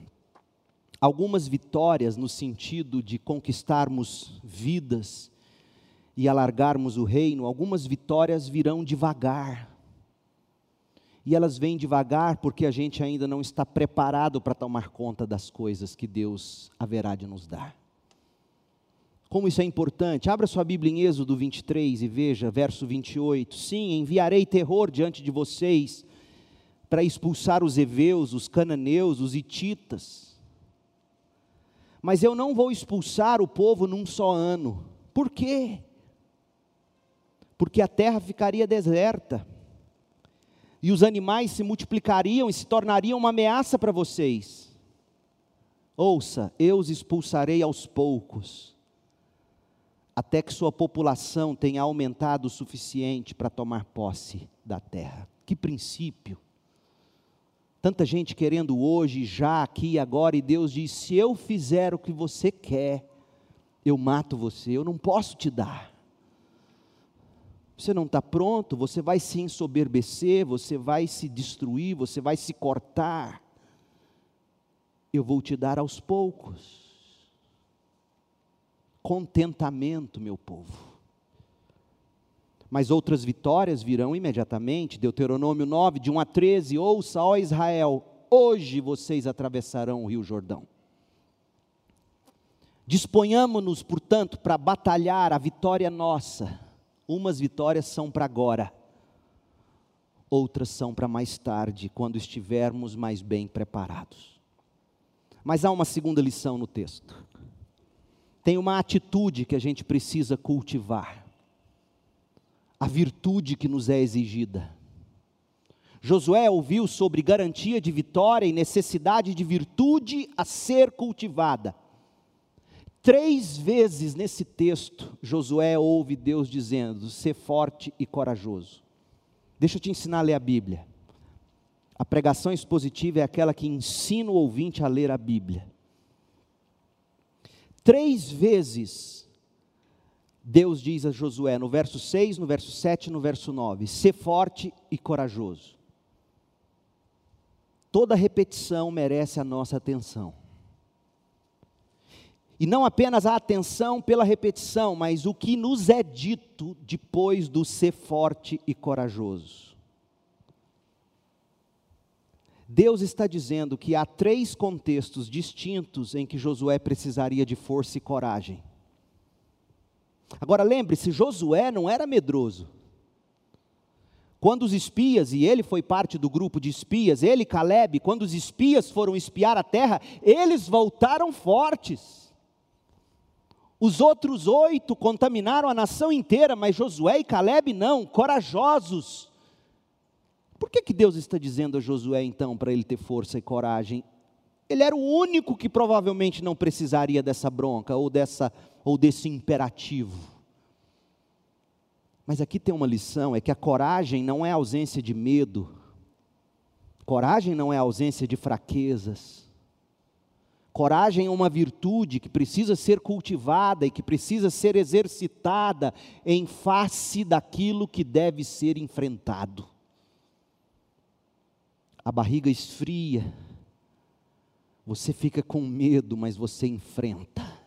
algumas vitórias no sentido de conquistarmos vidas e alargarmos o reino, algumas vitórias virão devagar e elas vêm devagar porque a gente ainda não está preparado para tomar conta das coisas que Deus haverá de nos dar. Como isso é importante, abra sua Bíblia em Êxodo 23 e veja, verso 28. Sim, enviarei terror diante de vocês para expulsar os heveus, os cananeus, os hititas. Mas eu não vou expulsar o povo num só ano. Por quê? Porque a terra ficaria deserta e os animais se multiplicariam e se tornariam uma ameaça para vocês. Ouça, eu os expulsarei aos poucos, até que sua população tenha aumentado o suficiente para tomar posse da terra. Que princípio! Tanta gente querendo hoje, já, aqui, agora, e Deus diz: se eu fizer o que você quer, eu mato você, eu não posso te dar você não está pronto, você vai se ensoberbecer, você vai se destruir, você vai se cortar. Eu vou te dar aos poucos. Contentamento, meu povo. Mas outras vitórias virão imediatamente. Deuteronômio 9, de 1 a 13. Ouça, ó Israel, hoje vocês atravessarão o Rio Jordão. Disponhamos-nos, portanto, para batalhar a vitória nossa Umas vitórias são para agora, outras são para mais tarde, quando estivermos mais bem preparados. Mas há uma segunda lição no texto. Tem uma atitude que a gente precisa cultivar, a virtude que nos é exigida. Josué ouviu sobre garantia de vitória e necessidade de virtude a ser cultivada. Três vezes nesse texto, Josué ouve Deus dizendo: ser forte e corajoso. Deixa eu te ensinar a ler a Bíblia. A pregação expositiva é aquela que ensina o ouvinte a ler a Bíblia. Três vezes, Deus diz a Josué, no verso 6, no verso 7 e no verso 9: ser forte e corajoso. Toda repetição merece a nossa atenção. E não apenas a atenção pela repetição, mas o que nos é dito depois do ser forte e corajoso. Deus está dizendo que há três contextos distintos em que Josué precisaria de força e coragem. Agora lembre-se, Josué não era medroso. Quando os espias, e ele foi parte do grupo de espias, ele Caleb, quando os espias foram espiar a terra, eles voltaram fortes. Os outros oito contaminaram a nação inteira, mas Josué e Caleb não, corajosos. Por que, que Deus está dizendo a Josué então para ele ter força e coragem? Ele era o único que provavelmente não precisaria dessa bronca ou dessa ou desse imperativo. Mas aqui tem uma lição, é que a coragem não é ausência de medo. Coragem não é ausência de fraquezas. Coragem é uma virtude que precisa ser cultivada e que precisa ser exercitada em face daquilo que deve ser enfrentado. A barriga esfria, você fica com medo, mas você enfrenta.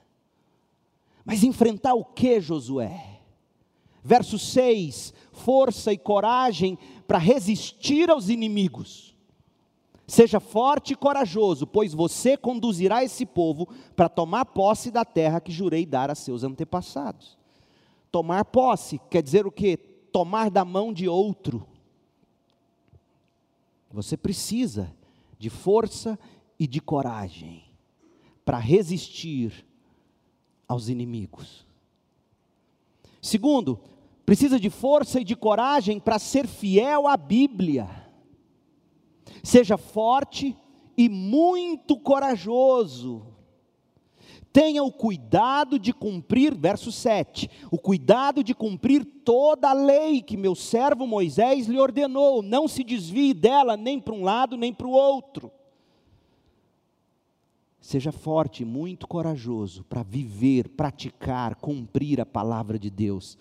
Mas enfrentar o que, Josué? Verso 6: força e coragem para resistir aos inimigos. Seja forte e corajoso, pois você conduzirá esse povo para tomar posse da terra que jurei dar a seus antepassados. Tomar posse quer dizer o quê? Tomar da mão de outro. Você precisa de força e de coragem para resistir aos inimigos. Segundo, precisa de força e de coragem para ser fiel à Bíblia. Seja forte e muito corajoso. Tenha o cuidado de cumprir, verso 7, o cuidado de cumprir toda a lei que meu servo Moisés lhe ordenou, não se desvie dela nem para um lado nem para o outro. Seja forte e muito corajoso para viver, praticar, cumprir a palavra de Deus,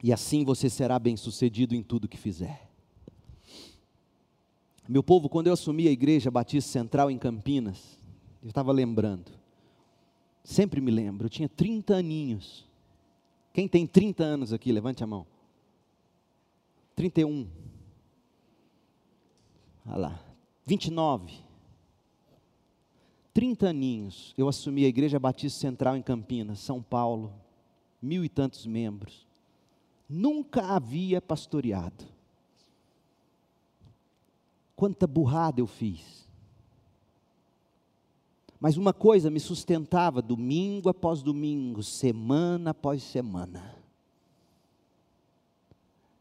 e assim você será bem-sucedido em tudo que fizer. Meu povo, quando eu assumi a igreja Batista Central em Campinas, eu estava lembrando, sempre me lembro, eu tinha 30 aninhos. Quem tem 30 anos aqui, levante a mão. 31. Olha lá. 29. 30 aninhos, eu assumi a Igreja Batista Central em Campinas, São Paulo, mil e tantos membros. Nunca havia pastoreado quanta burrada eu fiz. Mas uma coisa me sustentava domingo após domingo, semana após semana.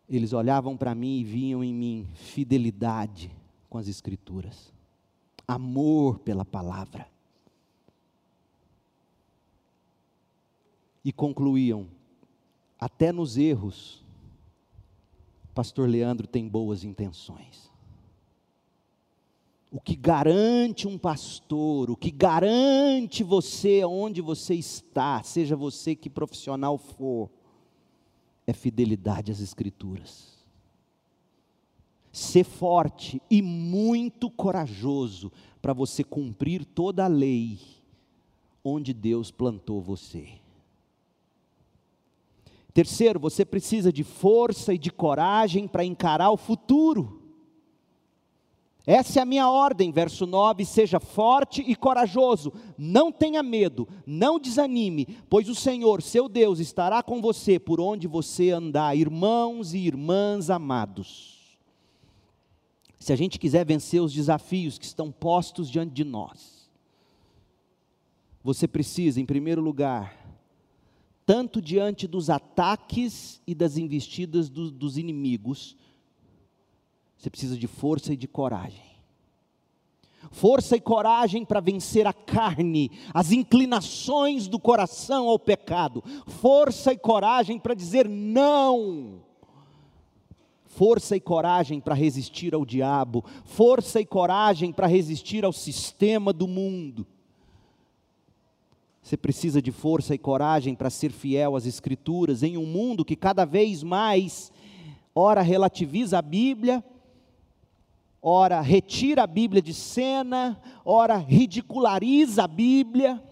Eles olhavam para mim e viam em mim fidelidade com as Escrituras, amor pela palavra. E concluíam: até nos erros, Pastor Leandro tem boas intenções. O que garante um pastor, o que garante você onde você está, seja você que profissional for, é fidelidade às Escrituras. Ser forte e muito corajoso para você cumprir toda a lei onde Deus plantou você. Terceiro, você precisa de força e de coragem para encarar o futuro. Essa é a minha ordem, verso 9: seja forte e corajoso, não tenha medo, não desanime, pois o Senhor, seu Deus, estará com você por onde você andar, irmãos e irmãs amados. Se a gente quiser vencer os desafios que estão postos diante de nós, você precisa, em primeiro lugar, tanto diante dos ataques e das investidas do, dos inimigos, você precisa de força e de coragem. Força e coragem para vencer a carne, as inclinações do coração ao pecado. Força e coragem para dizer não. Força e coragem para resistir ao diabo. Força e coragem para resistir ao sistema do mundo. Você precisa de força e coragem para ser fiel às Escrituras em um mundo que cada vez mais, ora, relativiza a Bíblia ora retira a Bíblia de cena, ora ridiculariza a Bíblia.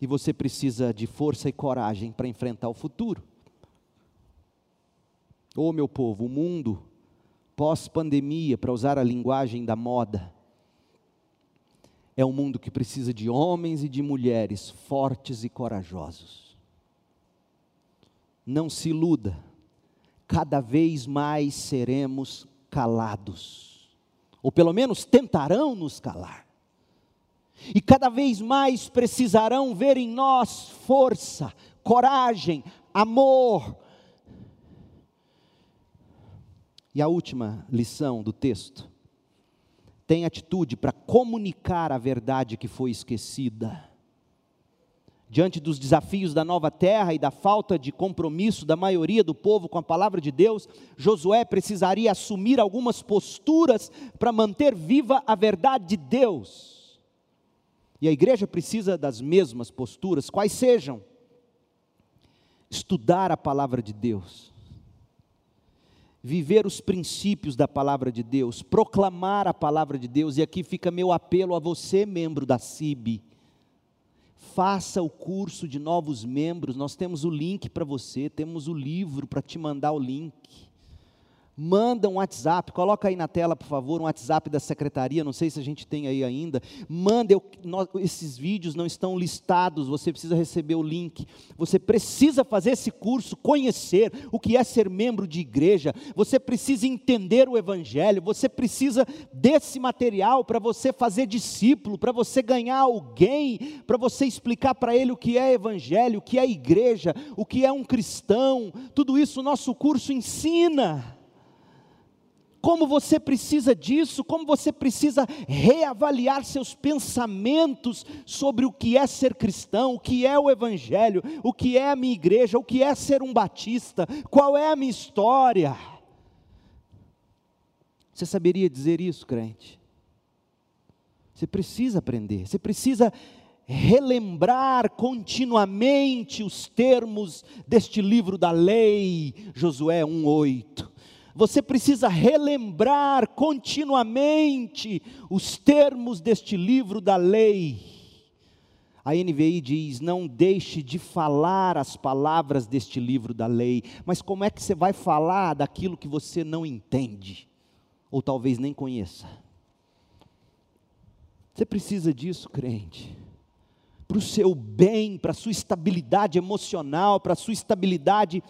E você precisa de força e coragem para enfrentar o futuro. Ô oh, meu povo, o mundo pós-pandemia, para usar a linguagem da moda, é um mundo que precisa de homens e de mulheres fortes e corajosos. Não se iluda cada vez mais seremos calados, ou pelo menos tentarão nos calar, e cada vez mais precisarão ver em nós força, coragem, amor. E a última lição do texto, tem atitude para comunicar a verdade que foi esquecida. Diante dos desafios da nova terra e da falta de compromisso da maioria do povo com a palavra de Deus, Josué precisaria assumir algumas posturas para manter viva a verdade de Deus. E a igreja precisa das mesmas posturas, quais sejam? Estudar a palavra de Deus, viver os princípios da palavra de Deus, proclamar a palavra de Deus, e aqui fica meu apelo a você, membro da CIB faça o curso de novos membros. Nós temos o link para você, temos o livro para te mandar o link manda um WhatsApp, coloca aí na tela, por favor, um WhatsApp da secretaria, não sei se a gente tem aí ainda. Manda, eu, nós, esses vídeos não estão listados, você precisa receber o link. Você precisa fazer esse curso, conhecer o que é ser membro de igreja. Você precisa entender o evangelho, você precisa desse material para você fazer discípulo, para você ganhar alguém, para você explicar para ele o que é evangelho, o que é igreja, o que é um cristão. Tudo isso o nosso curso ensina como você precisa disso, como você precisa reavaliar seus pensamentos sobre o que é ser cristão, o que é o Evangelho, o que é a minha igreja, o que é ser um batista, qual é a minha história. Você saberia dizer isso, crente? Você precisa aprender, você precisa relembrar continuamente os termos deste livro da lei, Josué 1:8 você precisa relembrar continuamente os termos deste livro da lei. A NVI diz: não deixe de falar as palavras deste livro da lei, mas como é que você vai falar daquilo que você não entende, ou talvez nem conheça? Você precisa disso, crente, para o seu bem, para a sua estabilidade emocional, para a sua estabilidade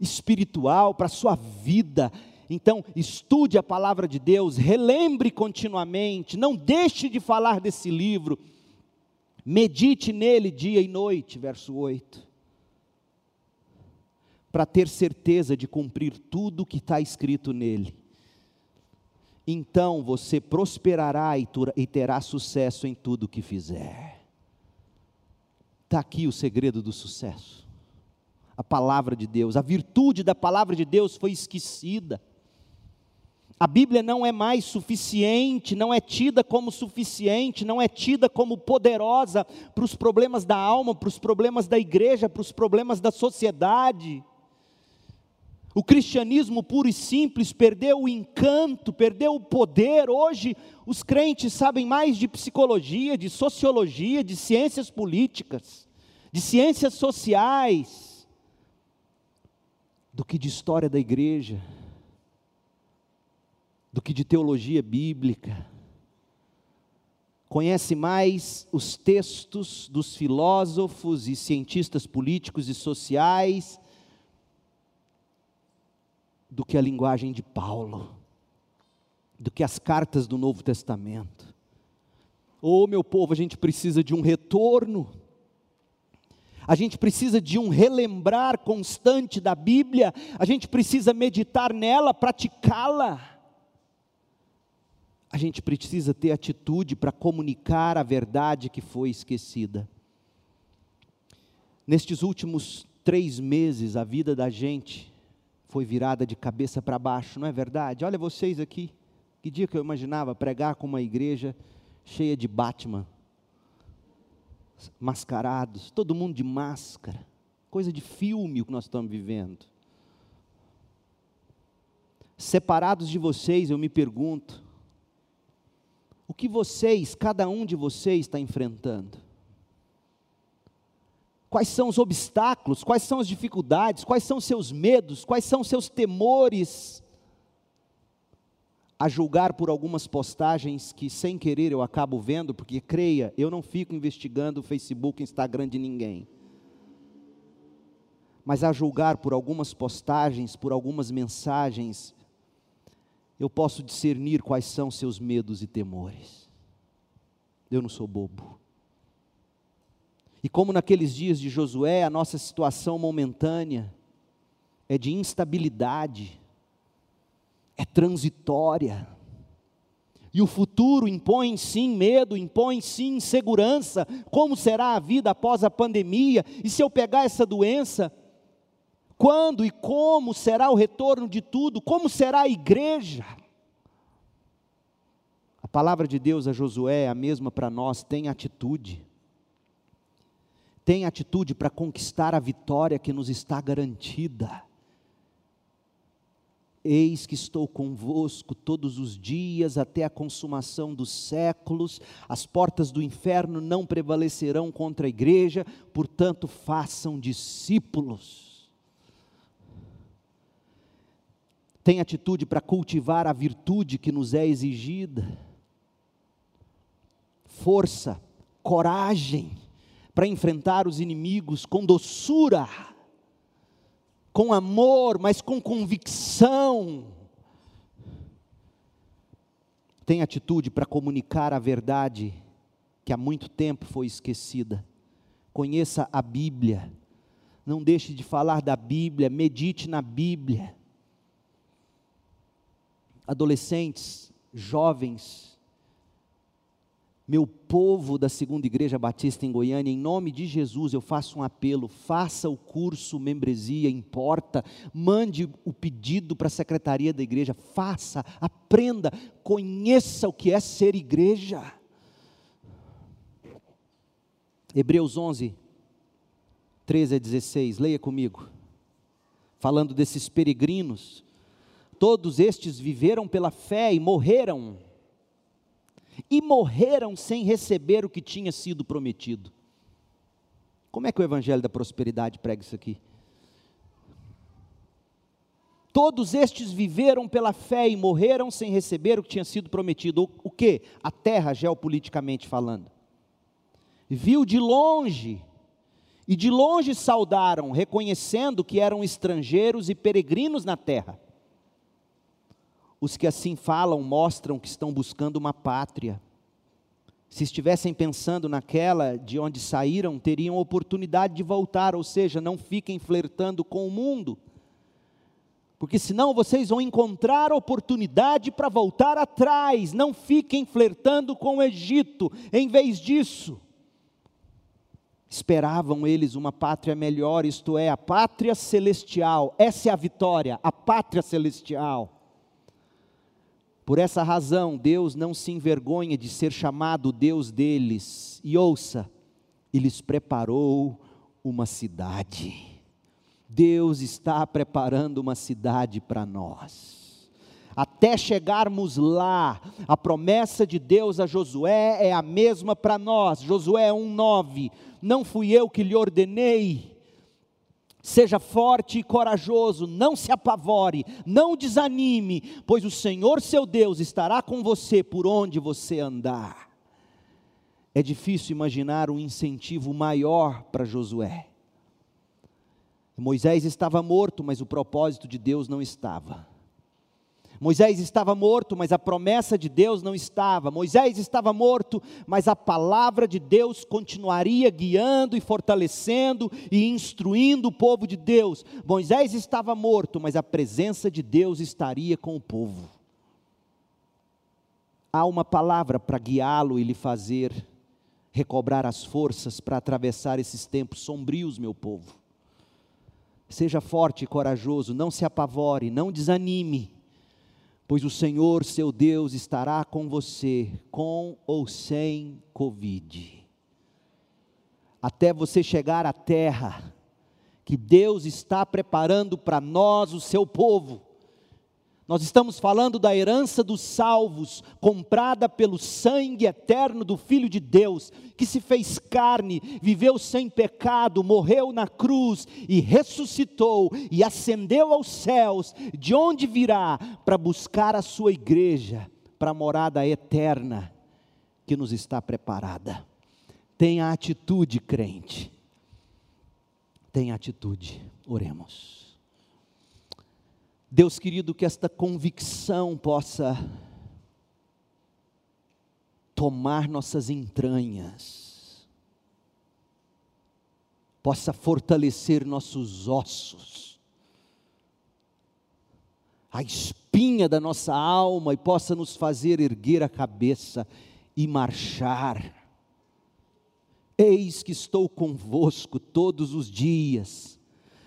espiritual, para a sua vida. Então, estude a palavra de Deus, relembre continuamente, não deixe de falar desse livro, medite nele dia e noite, verso 8, para ter certeza de cumprir tudo o que está escrito nele. Então você prosperará e terá sucesso em tudo o que fizer. Está aqui o segredo do sucesso a palavra de Deus. A virtude da palavra de Deus foi esquecida. A Bíblia não é mais suficiente, não é tida como suficiente, não é tida como poderosa para os problemas da alma, para os problemas da igreja, para os problemas da sociedade. O cristianismo puro e simples perdeu o encanto, perdeu o poder. Hoje, os crentes sabem mais de psicologia, de sociologia, de ciências políticas, de ciências sociais do que de história da igreja, do que de teologia bíblica. Conhece mais os textos dos filósofos e cientistas políticos e sociais do que a linguagem de Paulo, do que as cartas do Novo Testamento. Oh, meu povo, a gente precisa de um retorno a gente precisa de um relembrar constante da Bíblia, a gente precisa meditar nela, praticá-la. A gente precisa ter atitude para comunicar a verdade que foi esquecida. Nestes últimos três meses, a vida da gente foi virada de cabeça para baixo, não é verdade? Olha vocês aqui, que dia que eu imaginava pregar com uma igreja cheia de Batman mascarados, todo mundo de máscara, coisa de filme o que nós estamos vivendo. Separados de vocês, eu me pergunto, o que vocês, cada um de vocês, está enfrentando? Quais são os obstáculos, quais são as dificuldades, quais são seus medos, quais são seus temores? A julgar por algumas postagens que sem querer eu acabo vendo, porque creia, eu não fico investigando o Facebook, Instagram de ninguém. Mas a julgar por algumas postagens, por algumas mensagens, eu posso discernir quais são seus medos e temores. Eu não sou bobo. E como naqueles dias de Josué, a nossa situação momentânea é de instabilidade, é transitória. E o futuro impõe sim medo, impõe sim insegurança. Como será a vida após a pandemia? E se eu pegar essa doença, quando e como será o retorno de tudo? Como será a igreja? A palavra de Deus a Josué é a mesma para nós, tem atitude. Tem atitude para conquistar a vitória que nos está garantida. Eis que estou convosco todos os dias até a consumação dos séculos, as portas do inferno não prevalecerão contra a igreja, portanto, façam discípulos. Tem atitude para cultivar a virtude que nos é exigida, força, coragem para enfrentar os inimigos com doçura com amor, mas com convicção. Tem atitude para comunicar a verdade que há muito tempo foi esquecida. Conheça a Bíblia. Não deixe de falar da Bíblia, medite na Bíblia. Adolescentes, jovens, meu povo da Segunda Igreja Batista em Goiânia, em nome de Jesus, eu faço um apelo: faça o curso membresia, importa, mande o pedido para a secretaria da igreja, faça, aprenda, conheça o que é ser igreja. Hebreus 11, 13 a 16, leia comigo. Falando desses peregrinos, todos estes viveram pela fé e morreram e morreram sem receber o que tinha sido prometido. Como é que o Evangelho da Prosperidade prega isso aqui? Todos estes viveram pela fé e morreram sem receber o que tinha sido prometido. O, que? A terra, geopoliticamente falando. Viu de longe, e de longe saudaram, reconhecendo que eram estrangeiros e peregrinos na terra. Os que assim falam mostram que estão buscando uma pátria. Se estivessem pensando naquela de onde saíram, teriam oportunidade de voltar, ou seja, não fiquem flertando com o mundo. Porque senão vocês vão encontrar oportunidade para voltar atrás, não fiquem flertando com o Egito. Em vez disso, esperavam eles uma pátria melhor, isto é, a pátria celestial. Essa é a vitória, a pátria celestial. Por essa razão, Deus não se envergonha de ser chamado Deus deles. E ouça, Ele lhes preparou uma cidade. Deus está preparando uma cidade para nós. Até chegarmos lá, a promessa de Deus a Josué é a mesma para nós. Josué 1:9. Não fui eu que lhe ordenei, Seja forte e corajoso, não se apavore, não desanime, pois o Senhor seu Deus estará com você por onde você andar. É difícil imaginar um incentivo maior para Josué. Moisés estava morto, mas o propósito de Deus não estava. Moisés estava morto, mas a promessa de Deus não estava. Moisés estava morto, mas a palavra de Deus continuaria guiando e fortalecendo e instruindo o povo de Deus. Moisés estava morto, mas a presença de Deus estaria com o povo. Há uma palavra para guiá-lo e lhe fazer recobrar as forças para atravessar esses tempos sombrios, meu povo. Seja forte e corajoso, não se apavore, não desanime pois o Senhor seu Deus estará com você, com ou sem Covid. Até você chegar à terra que Deus está preparando para nós, o seu povo. Nós estamos falando da herança dos salvos, comprada pelo sangue eterno do Filho de Deus, que se fez carne, viveu sem pecado, morreu na cruz e ressuscitou e ascendeu aos céus, de onde virá para buscar a sua igreja, para a morada eterna que nos está preparada. Tenha atitude, crente. Tenha atitude. Oremos. Deus querido, que esta convicção possa tomar nossas entranhas, possa fortalecer nossos ossos, a espinha da nossa alma e possa nos fazer erguer a cabeça e marchar. Eis que estou convosco todos os dias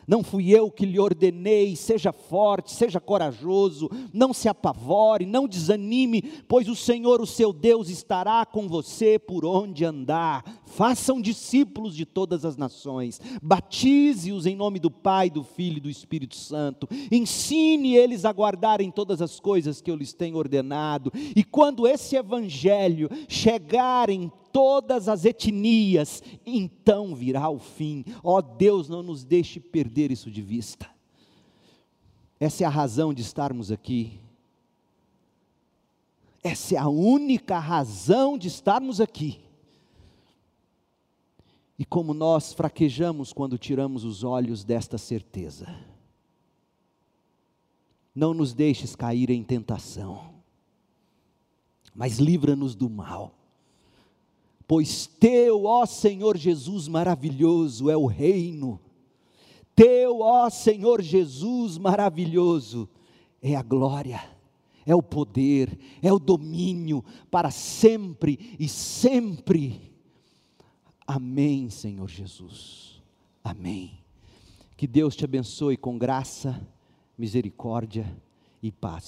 não fui eu que lhe ordenei, seja forte, seja corajoso, não se apavore, não desanime, pois o Senhor, o seu Deus, estará com você por onde andar. Façam discípulos de todas as nações, batize-os em nome do Pai, do Filho e do Espírito Santo, ensine eles a guardarem todas as coisas que eu lhes tenho ordenado, e quando esse evangelho chegar em todas as etnias, então virá o fim. Ó oh, Deus, não nos deixe perder isso de vista. Essa é a razão de estarmos aqui. Essa é a única razão de estarmos aqui. E como nós fraquejamos quando tiramos os olhos desta certeza. Não nos deixes cair em tentação, mas livra-nos do mal pois teu, ó Senhor Jesus maravilhoso, é o reino, teu, ó Senhor Jesus maravilhoso, é a glória, é o poder, é o domínio para sempre e sempre. Amém, Senhor Jesus. Amém. Que Deus te abençoe com graça, misericórdia e paz.